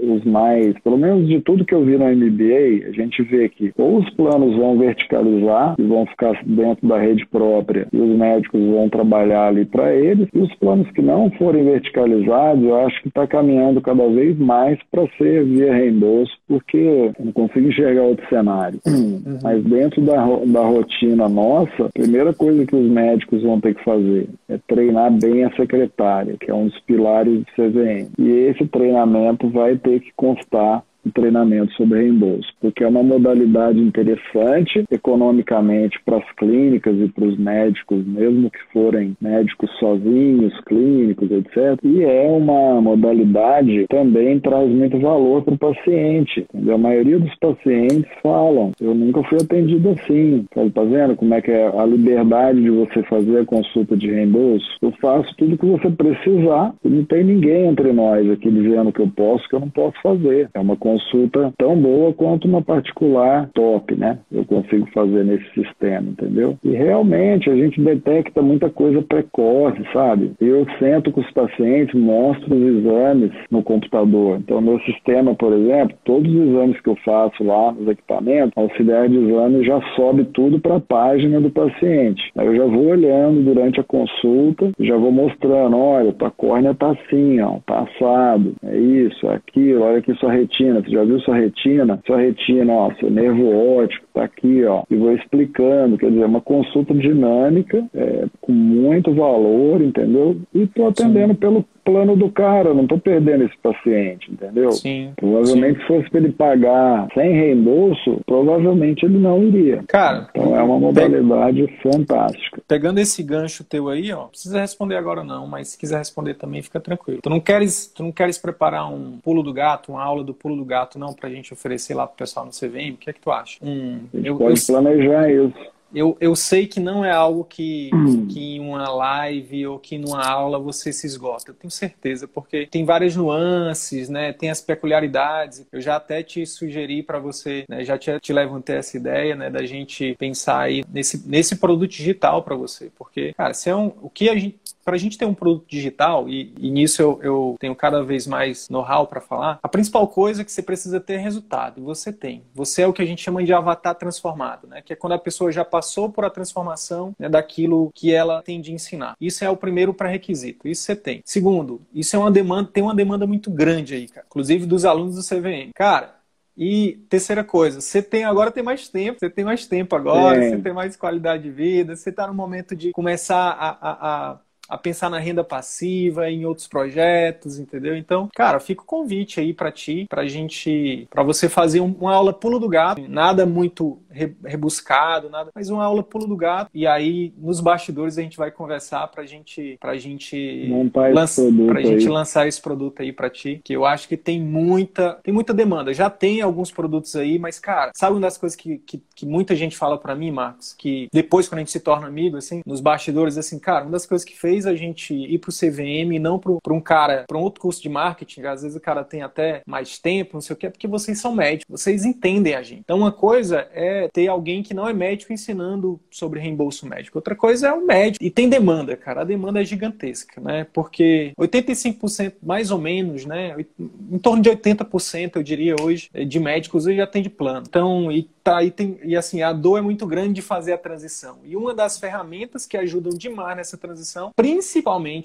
os mais, pelo menos de tudo que eu vi no MBA, a gente vê que ou os planos vão verticalizar e vão ficar dentro da rede própria e os médicos vão trabalhar ali para eles, e os planos que não forem verticalizados, eu acho que está caminhando cada vez mais para ser via reembolso, porque eu não consigo enxergar outro cenário. Uhum. Mas dentro da, da rotina nossa, a primeira coisa que os médicos vão ter que fazer é treinar bem a secretária, que é um dos pilares do CVM. E esse treinamento vai ter que constar treinamento sobre reembolso, porque é uma modalidade interessante economicamente para as clínicas e para os médicos, mesmo que forem médicos sozinhos, clínicos, etc. E é uma modalidade que também traz muito valor para o paciente. Entendeu? A maioria dos pacientes falam, eu nunca fui atendido assim. Tá vendo como é que é a liberdade de você fazer a consulta de reembolso? Eu faço tudo que você precisar e não tem ninguém entre nós aqui dizendo que eu posso, que eu não posso fazer. É uma consulta tão boa quanto uma particular top, né? Eu consigo fazer nesse sistema, entendeu? E realmente a gente detecta muita coisa precoce, sabe? Eu sento com os pacientes, mostro os exames no computador. Então, no sistema, por exemplo, todos os exames que eu faço lá nos equipamentos, auxiliar de exame já sobe tudo para a página do paciente. Aí eu já vou olhando durante a consulta, já vou mostrando, olha, tua córnea tá assim, ó, tá assado, é isso, é aquilo, olha aqui sua retina, retina, você já viu sua retina? Sua retina, ó, seu nervo óptico tá aqui, ó. E vou explicando, quer dizer, é uma consulta dinâmica, é, com muito valor, entendeu? E tô atendendo Sim. pelo plano do cara, não estou perdendo esse paciente, entendeu? Sim. Provavelmente sim. se fosse para ele pagar sem reembolso, provavelmente ele não iria. Cara, então é uma modalidade fantástica. Pegando esse gancho teu aí, ó, não precisa responder agora não, mas se quiser responder também fica tranquilo. Tu não queres, tu não queres preparar um pulo do gato, uma aula do pulo do gato não pra gente oferecer lá pro pessoal no CVM? O que é que tu acha? Hum, a eu, pode eu... planejar isso eu, eu sei que não é algo que, hum. que em uma live ou que numa aula você se esgota. Eu tenho certeza, porque tem várias nuances, né? Tem as peculiaridades. Eu já até te sugeri para você, né? já te, te levantei essa ideia, né? Da gente pensar aí nesse, nesse produto digital para você. Porque, cara, se é um, o que a gente para a gente ter um produto digital, e, e nisso eu, eu, tenho cada vez mais know-how para falar, a principal coisa é que você precisa ter resultado, e você tem. Você é o que a gente chama de avatar transformado, né? Que é quando a pessoa já passou por a transformação né, daquilo que ela tem de ensinar. Isso é o primeiro pré-requisito. Isso você tem. Segundo, isso é uma demanda, tem uma demanda muito grande aí, cara. Inclusive dos alunos do CVM. Cara, e terceira coisa, você tem agora tem mais tempo, você tem mais tempo agora, você tem mais qualidade de vida, você está no momento de começar a, a, a a pensar na renda passiva, em outros projetos, entendeu? Então, cara, fica o convite aí para ti, pra gente, para você fazer uma aula pulo do gato, nada muito rebuscado, nada, mas uma aula pulo do gato. E aí, nos bastidores, a gente vai conversar pra gente, pra gente, lança, pra gente lançar esse produto aí pra ti, que eu acho que tem muita, tem muita demanda. Já tem alguns produtos aí, mas, cara, sabe uma das coisas que, que, que muita gente fala pra mim, Marcos? Que depois, quando a gente se torna amigo, assim, nos bastidores, assim, cara, uma das coisas que fez a gente ir pro CVM e não pro, pra um cara, pra um outro curso de marketing, às vezes o cara tem até mais tempo, não sei o que, é porque vocês são médicos, vocês entendem a gente. Então, uma coisa é ter alguém que não é médico ensinando sobre reembolso médico. Outra coisa é o médico. E tem demanda, cara. A demanda é gigantesca, né? Porque 85% mais ou menos, né? Em torno de 80%, eu diria hoje, de médicos já tem de plano. Então, e tá e tem e assim, a dor é muito grande de fazer a transição. E uma das ferramentas que ajudam demais nessa transição,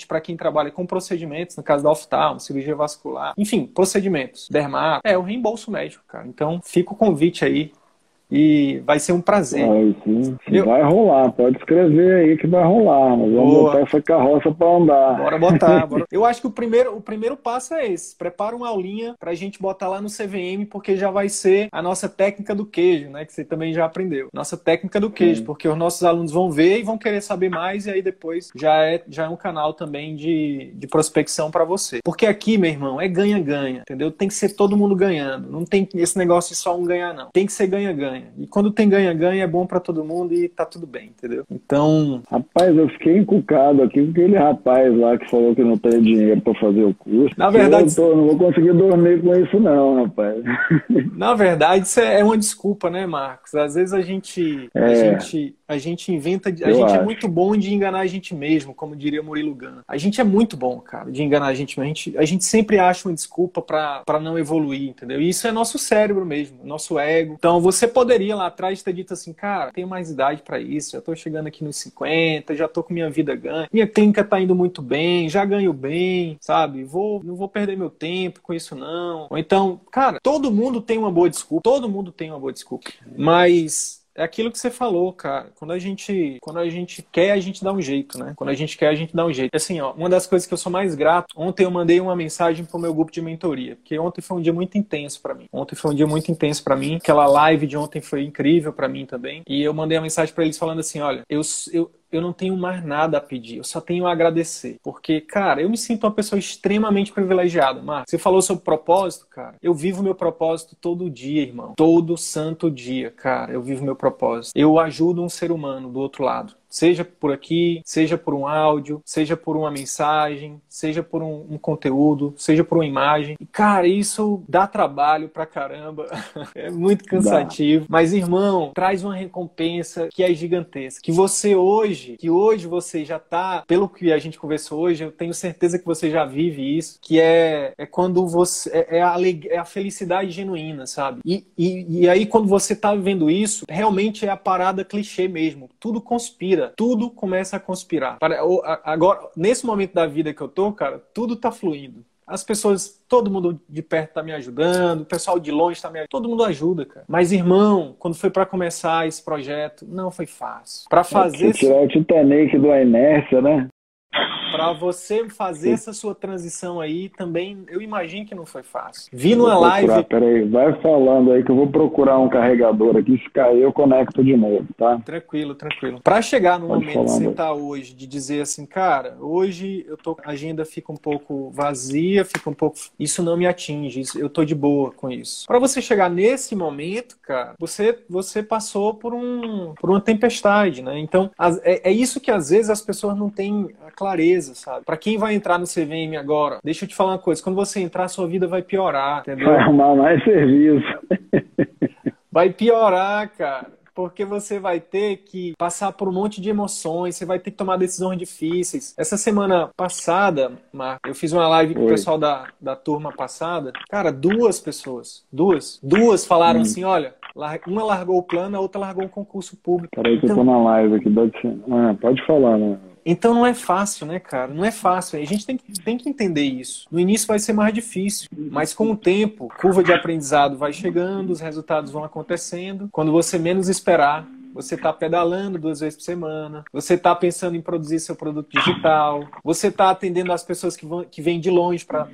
para quem trabalha com procedimentos, no caso da oftalmo, cirurgia vascular, enfim, procedimentos, dermato, é o reembolso médico, cara. Então, fica o convite aí e vai ser um prazer. Vai, sim. Eu... Vai rolar, pode escrever aí que vai rolar. Nós vamos Boa. botar essa carroça para andar. Bora botar. Bora. Eu acho que o primeiro, o primeiro passo é esse. Prepara uma aulinha para a gente botar lá no CVM, porque já vai ser a nossa técnica do queijo, né? Que você também já aprendeu. Nossa técnica do queijo, sim. porque os nossos alunos vão ver e vão querer saber mais, e aí depois já é, já é um canal também de, de prospecção para você. Porque aqui, meu irmão, é ganha-ganha, entendeu? Tem que ser todo mundo ganhando. Não tem esse negócio de só um ganhar, não. Tem que ser ganha-ganha ganha. E quando tem ganha-ganha é bom para todo mundo e tá tudo bem, entendeu? Então. Rapaz, eu fiquei encucado aqui com aquele rapaz lá que falou que não tem dinheiro para fazer o curso. Na verdade. Eu tô, não vou conseguir dormir com isso, não, rapaz. Na verdade, isso é uma desculpa, né, Marcos? Às vezes a gente. É. A gente a gente inventa. A eu gente é acho. é muito bom de enganar a gente mesmo, como diria Murilo Gana. A gente é muito bom, cara, de enganar a gente mesmo. A gente, a gente sempre acha uma desculpa para não evoluir, entendeu? E isso é nosso cérebro mesmo, nosso ego. Então você poderia lá atrás ter dito assim, cara, tenho mais idade para isso, já tô chegando aqui nos 50, já tô com minha vida ganha, minha clínica tá indo muito bem, já ganho bem, sabe? Vou, não vou perder meu tempo com isso não. Ou então, cara, todo mundo tem uma boa desculpa, todo mundo tem uma boa desculpa. Mas é aquilo que você falou, cara. Quando a gente, quando a gente quer, a gente dá um jeito, né? Quando a gente quer, a gente dá um jeito. Assim, ó, uma das coisas que eu sou mais grato, ontem eu mandei uma mensagem pro meu grupo de mentoria, porque ontem foi um dia muito intenso para mim. Ontem foi um dia muito intenso para mim. Aquela live de ontem foi incrível para mim também. E eu mandei uma mensagem para eles falando assim, olha, eu, eu eu não tenho mais nada a pedir, eu só tenho a agradecer. Porque, cara, eu me sinto uma pessoa extremamente privilegiada, Marcos. Você falou sobre propósito, cara. Eu vivo meu propósito todo dia, irmão. Todo santo dia, cara, eu vivo meu propósito. Eu ajudo um ser humano do outro lado. Seja por aqui, seja por um áudio, seja por uma mensagem, seja por um, um conteúdo, seja por uma imagem. E, cara, isso dá trabalho pra caramba. é muito cansativo. Dá. Mas, irmão, traz uma recompensa que é gigantesca. Que você hoje, que hoje você já tá, pelo que a gente conversou hoje, eu tenho certeza que você já vive isso, que é, é quando você. É, é, a, é a felicidade genuína, sabe? E, e, e aí, quando você tá vivendo isso, realmente é a parada clichê mesmo. Tudo conspira vida, tudo começa a conspirar. Agora, nesse momento da vida que eu tô, cara, tudo tá fluindo. As pessoas, todo mundo de perto tá me ajudando, o pessoal de longe tá me ajudando, todo mundo ajuda, cara. Mas, irmão, quando foi para começar esse projeto, não foi fácil. Para fazer. É tirar o Titanic do inércia, né? Para você fazer essa sua transição aí também, eu imagino que não foi fácil. Vi numa live. Peraí, vai falando aí que eu vou procurar um carregador aqui. Se cair, eu conecto de novo, tá? Tranquilo, tranquilo. Para chegar no Pode momento que você tá hoje, de dizer assim, cara, hoje eu tô, a agenda fica um pouco vazia, fica um pouco. Isso não me atinge, isso, eu tô de boa com isso. Para você chegar nesse momento, cara, você, você passou por, um, por uma tempestade, né? Então, é, é isso que às vezes as pessoas não têm a clareza sabe? Para quem vai entrar no CVM agora, deixa eu te falar uma coisa: quando você entrar, sua vida vai piorar, entendeu? Vai arrumar mais serviço. vai piorar, cara. porque você vai ter que passar por um monte de emoções, você vai ter que tomar decisões difíceis. Essa semana passada, Marco, eu fiz uma live com o pessoal da, da turma passada. Cara, duas pessoas, duas, duas falaram hum. assim: olha, uma largou o plano, a outra largou um concurso público. Peraí que então... eu tô na live aqui, ah, pode falar, né? Então não é fácil, né, cara? Não é fácil. A gente tem que, tem que entender isso. No início vai ser mais difícil, mas com o tempo, curva de aprendizado vai chegando, os resultados vão acontecendo. Quando você menos esperar, você está pedalando duas vezes por semana, você está pensando em produzir seu produto digital, você está atendendo as pessoas que, vão, que vêm de longe para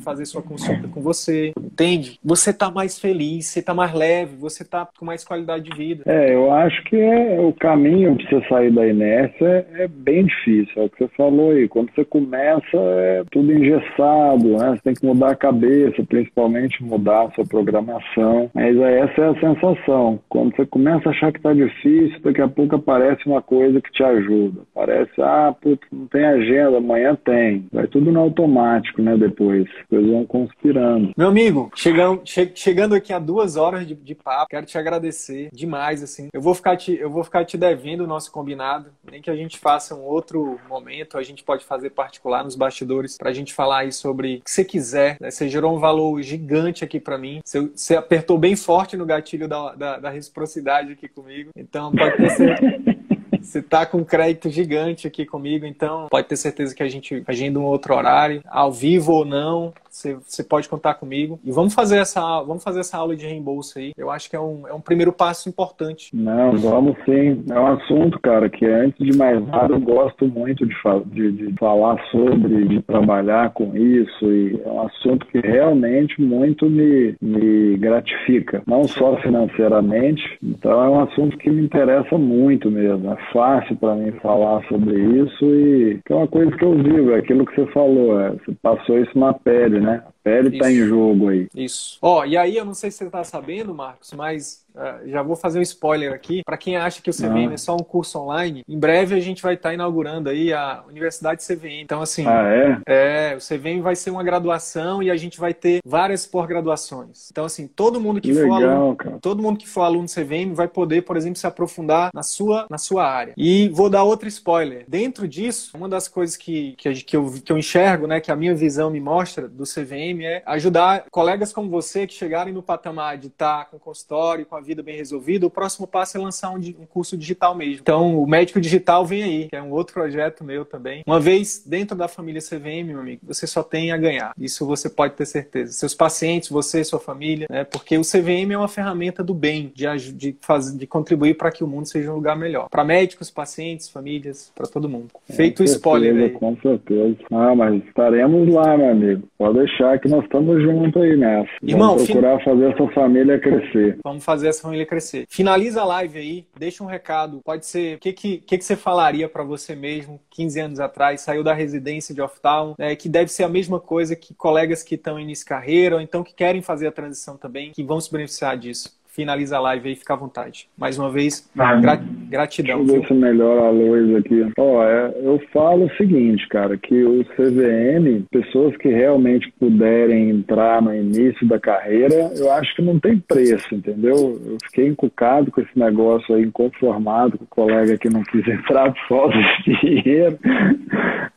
fazer sua consulta com você, entende? Você está mais feliz, você está mais leve, você está com mais qualidade de vida. É, eu acho que é o caminho para você sair da inércia é, é, bem difícil, é o que você falou aí. Quando você começa, é tudo engessado, né? Você tem que mudar a cabeça, principalmente mudar a sua programação. Mas essa é a sensação. Quando você começa a achar que está difícil, daqui a pouco aparece uma coisa que te ajuda. Parece, ah, putz, não tem agenda, amanhã tem. Vai tudo no automático, né, depois. As coisas vão conspirando. Meu amigo, chegando, che chegando aqui a duas horas de, de, papo, quero te agradecer demais, assim. Eu vou ficar te, eu vou ficar te devendo o nosso combinado, nem que a gente faça um outro momento, a gente pode fazer particular nos bastidores pra gente falar aí sobre o que você quiser. Né? Você gerou um valor gigante aqui para mim. Você, você, apertou bem forte no gatilho da, da, da reciprocidade aqui comigo comigo. Então pode ter certeza. Você tá com um crédito gigante aqui comigo, então pode ter certeza que a gente agenda um outro horário, ao vivo ou não, você, pode contar comigo. E vamos fazer essa, vamos fazer essa aula de reembolso aí. Eu acho que é um, é um primeiro passo importante. Não, vamos sim. É um assunto, cara, que antes de mais nada eu gosto muito de, de, de falar sobre, de trabalhar com isso. E é um assunto que realmente muito me, me gratifica. Não só financeiramente, então é um assunto que me interessa muito mesmo. É fácil para mim falar sobre isso e é uma coisa que eu vivo, é aquilo que você falou, é, você passou isso na pele, né? Né? A pele está em jogo aí. Isso. Ó, e aí eu não sei se você está sabendo, Marcos, mas uh, já vou fazer um spoiler aqui. Para quem acha que o CVM ah. é só um curso online, em breve a gente vai estar tá inaugurando aí a Universidade CVM. Então, assim, ah, é? é, o CVM vai ser uma graduação e a gente vai ter várias pós-graduações. Então, assim, todo mundo que, que for legal, aluno, cara. todo mundo que for aluno do CVM vai poder, por exemplo, se aprofundar na sua, na sua área. E vou dar outro spoiler. Dentro disso, uma das coisas que, que, que, eu, que eu enxergo, né, que a minha visão me mostra do CVM é ajudar colegas como você que chegarem no patamar de estar com consultório, com a vida bem resolvida, o próximo passo é lançar um, um, curso digital mesmo. Então, o Médico Digital vem aí, que é um outro projeto meu também. Uma vez dentro da família CVM, meu amigo, você só tem a ganhar. Isso você pode ter certeza. Seus pacientes, você, sua família, né? Porque o CVM é uma ferramenta do bem, de, de, fazer, de contribuir para que o mundo seja um lugar melhor. Para médicos, pacientes, famílias, para todo mundo. Feito o spoiler aí. Com certeza. Ah, mas estaremos lá, meu amigo. Pode deixar que nós estamos juntos aí nessa. Irmão, Vamos procurar fin... fazer essa família crescer. Vamos fazer essa família crescer. Finaliza a live aí, deixa um recado. Pode ser, o que, que, que, que você falaria para você mesmo 15 anos atrás, saiu da residência de off-town, né, que deve ser a mesma coisa que colegas que estão início de carreira ou então que querem fazer a transição também, que vão se beneficiar disso finaliza a live aí, fica à vontade. Mais uma vez, ah, gra gratidão. Deixa eu ver se melhora a luz aqui. Ó, é, eu falo o seguinte, cara, que o CVM, pessoas que realmente puderem entrar no início da carreira, eu acho que não tem preço, entendeu? Eu fiquei encucado com esse negócio aí, inconformado com o colega que não quis entrar por falta de dinheiro.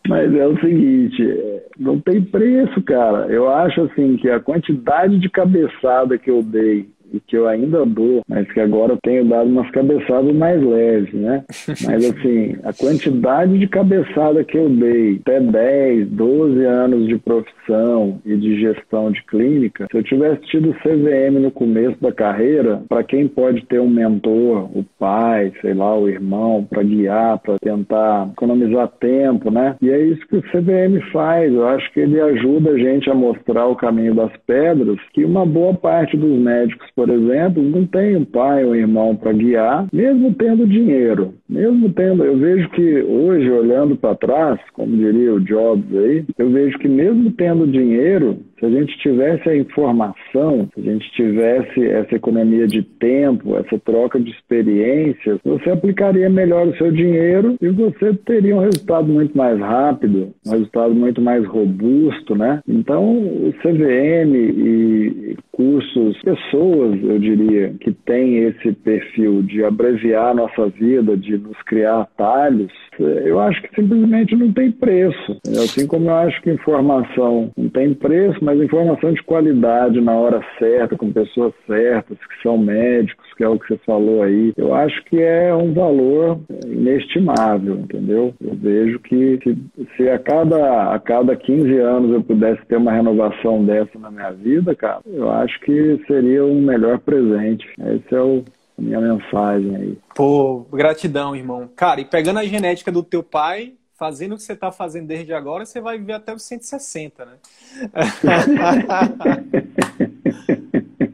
Mas é o seguinte, não tem preço, cara. Eu acho assim que a quantidade de cabeçada que eu dei e que eu ainda dou, mas que agora eu tenho dado umas cabeçadas mais leves, né? Mas assim, a quantidade de cabeçada que eu dei, até 10, 12 anos de profissão e de gestão de clínica, se eu tivesse tido CVM no começo da carreira, para quem pode ter um mentor, o pai, sei lá, o irmão, para guiar, para tentar economizar tempo, né? E é isso que o CVM faz. Eu acho que ele ajuda a gente a mostrar o caminho das pedras, que uma boa parte dos médicos, por exemplo, não tem um pai ou um irmão para guiar, mesmo tendo dinheiro. Mesmo tendo, eu vejo que hoje, olhando para trás, como diria o Jobs aí, eu vejo que mesmo tendo dinheiro, Se a gente tivesse a informação, se a gente tivesse essa economia de tempo, essa troca de experiências, você aplicaria melhor o seu dinheiro e você teria um resultado muito mais rápido, um resultado muito mais robusto, né? Então, o CVM e cursos, pessoas, eu diria, que têm esse perfil de abreviar a nossa vida, de nos criar atalhos, eu acho que simplesmente não tem preço. Assim como eu acho que informação não tem preço, mas informação de qualidade na hora certa, com pessoas certas, que são médicos, que é o que você falou aí, eu acho que é um valor inestimável, entendeu? Eu vejo que se, se a, cada, a cada 15 anos eu pudesse ter uma renovação dessa na minha vida, cara, eu acho que seria um melhor presente. Esse é o, minha mensagem aí. Pô, gratidão, irmão. Cara, e pegando a genética do teu pai, fazendo o que você está fazendo desde agora, você vai viver até os 160, né?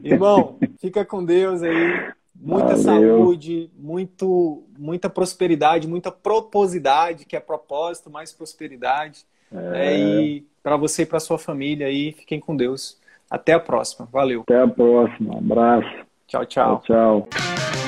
irmão, fica com Deus aí. Muita Valeu. saúde, muito, muita prosperidade, muita proposidade, que é propósito, mais prosperidade. É. É, e para você e para sua família aí, fiquem com Deus. Até a próxima. Valeu. Até a próxima. Um abraço. Tchau, tchau. Tchau, tchau.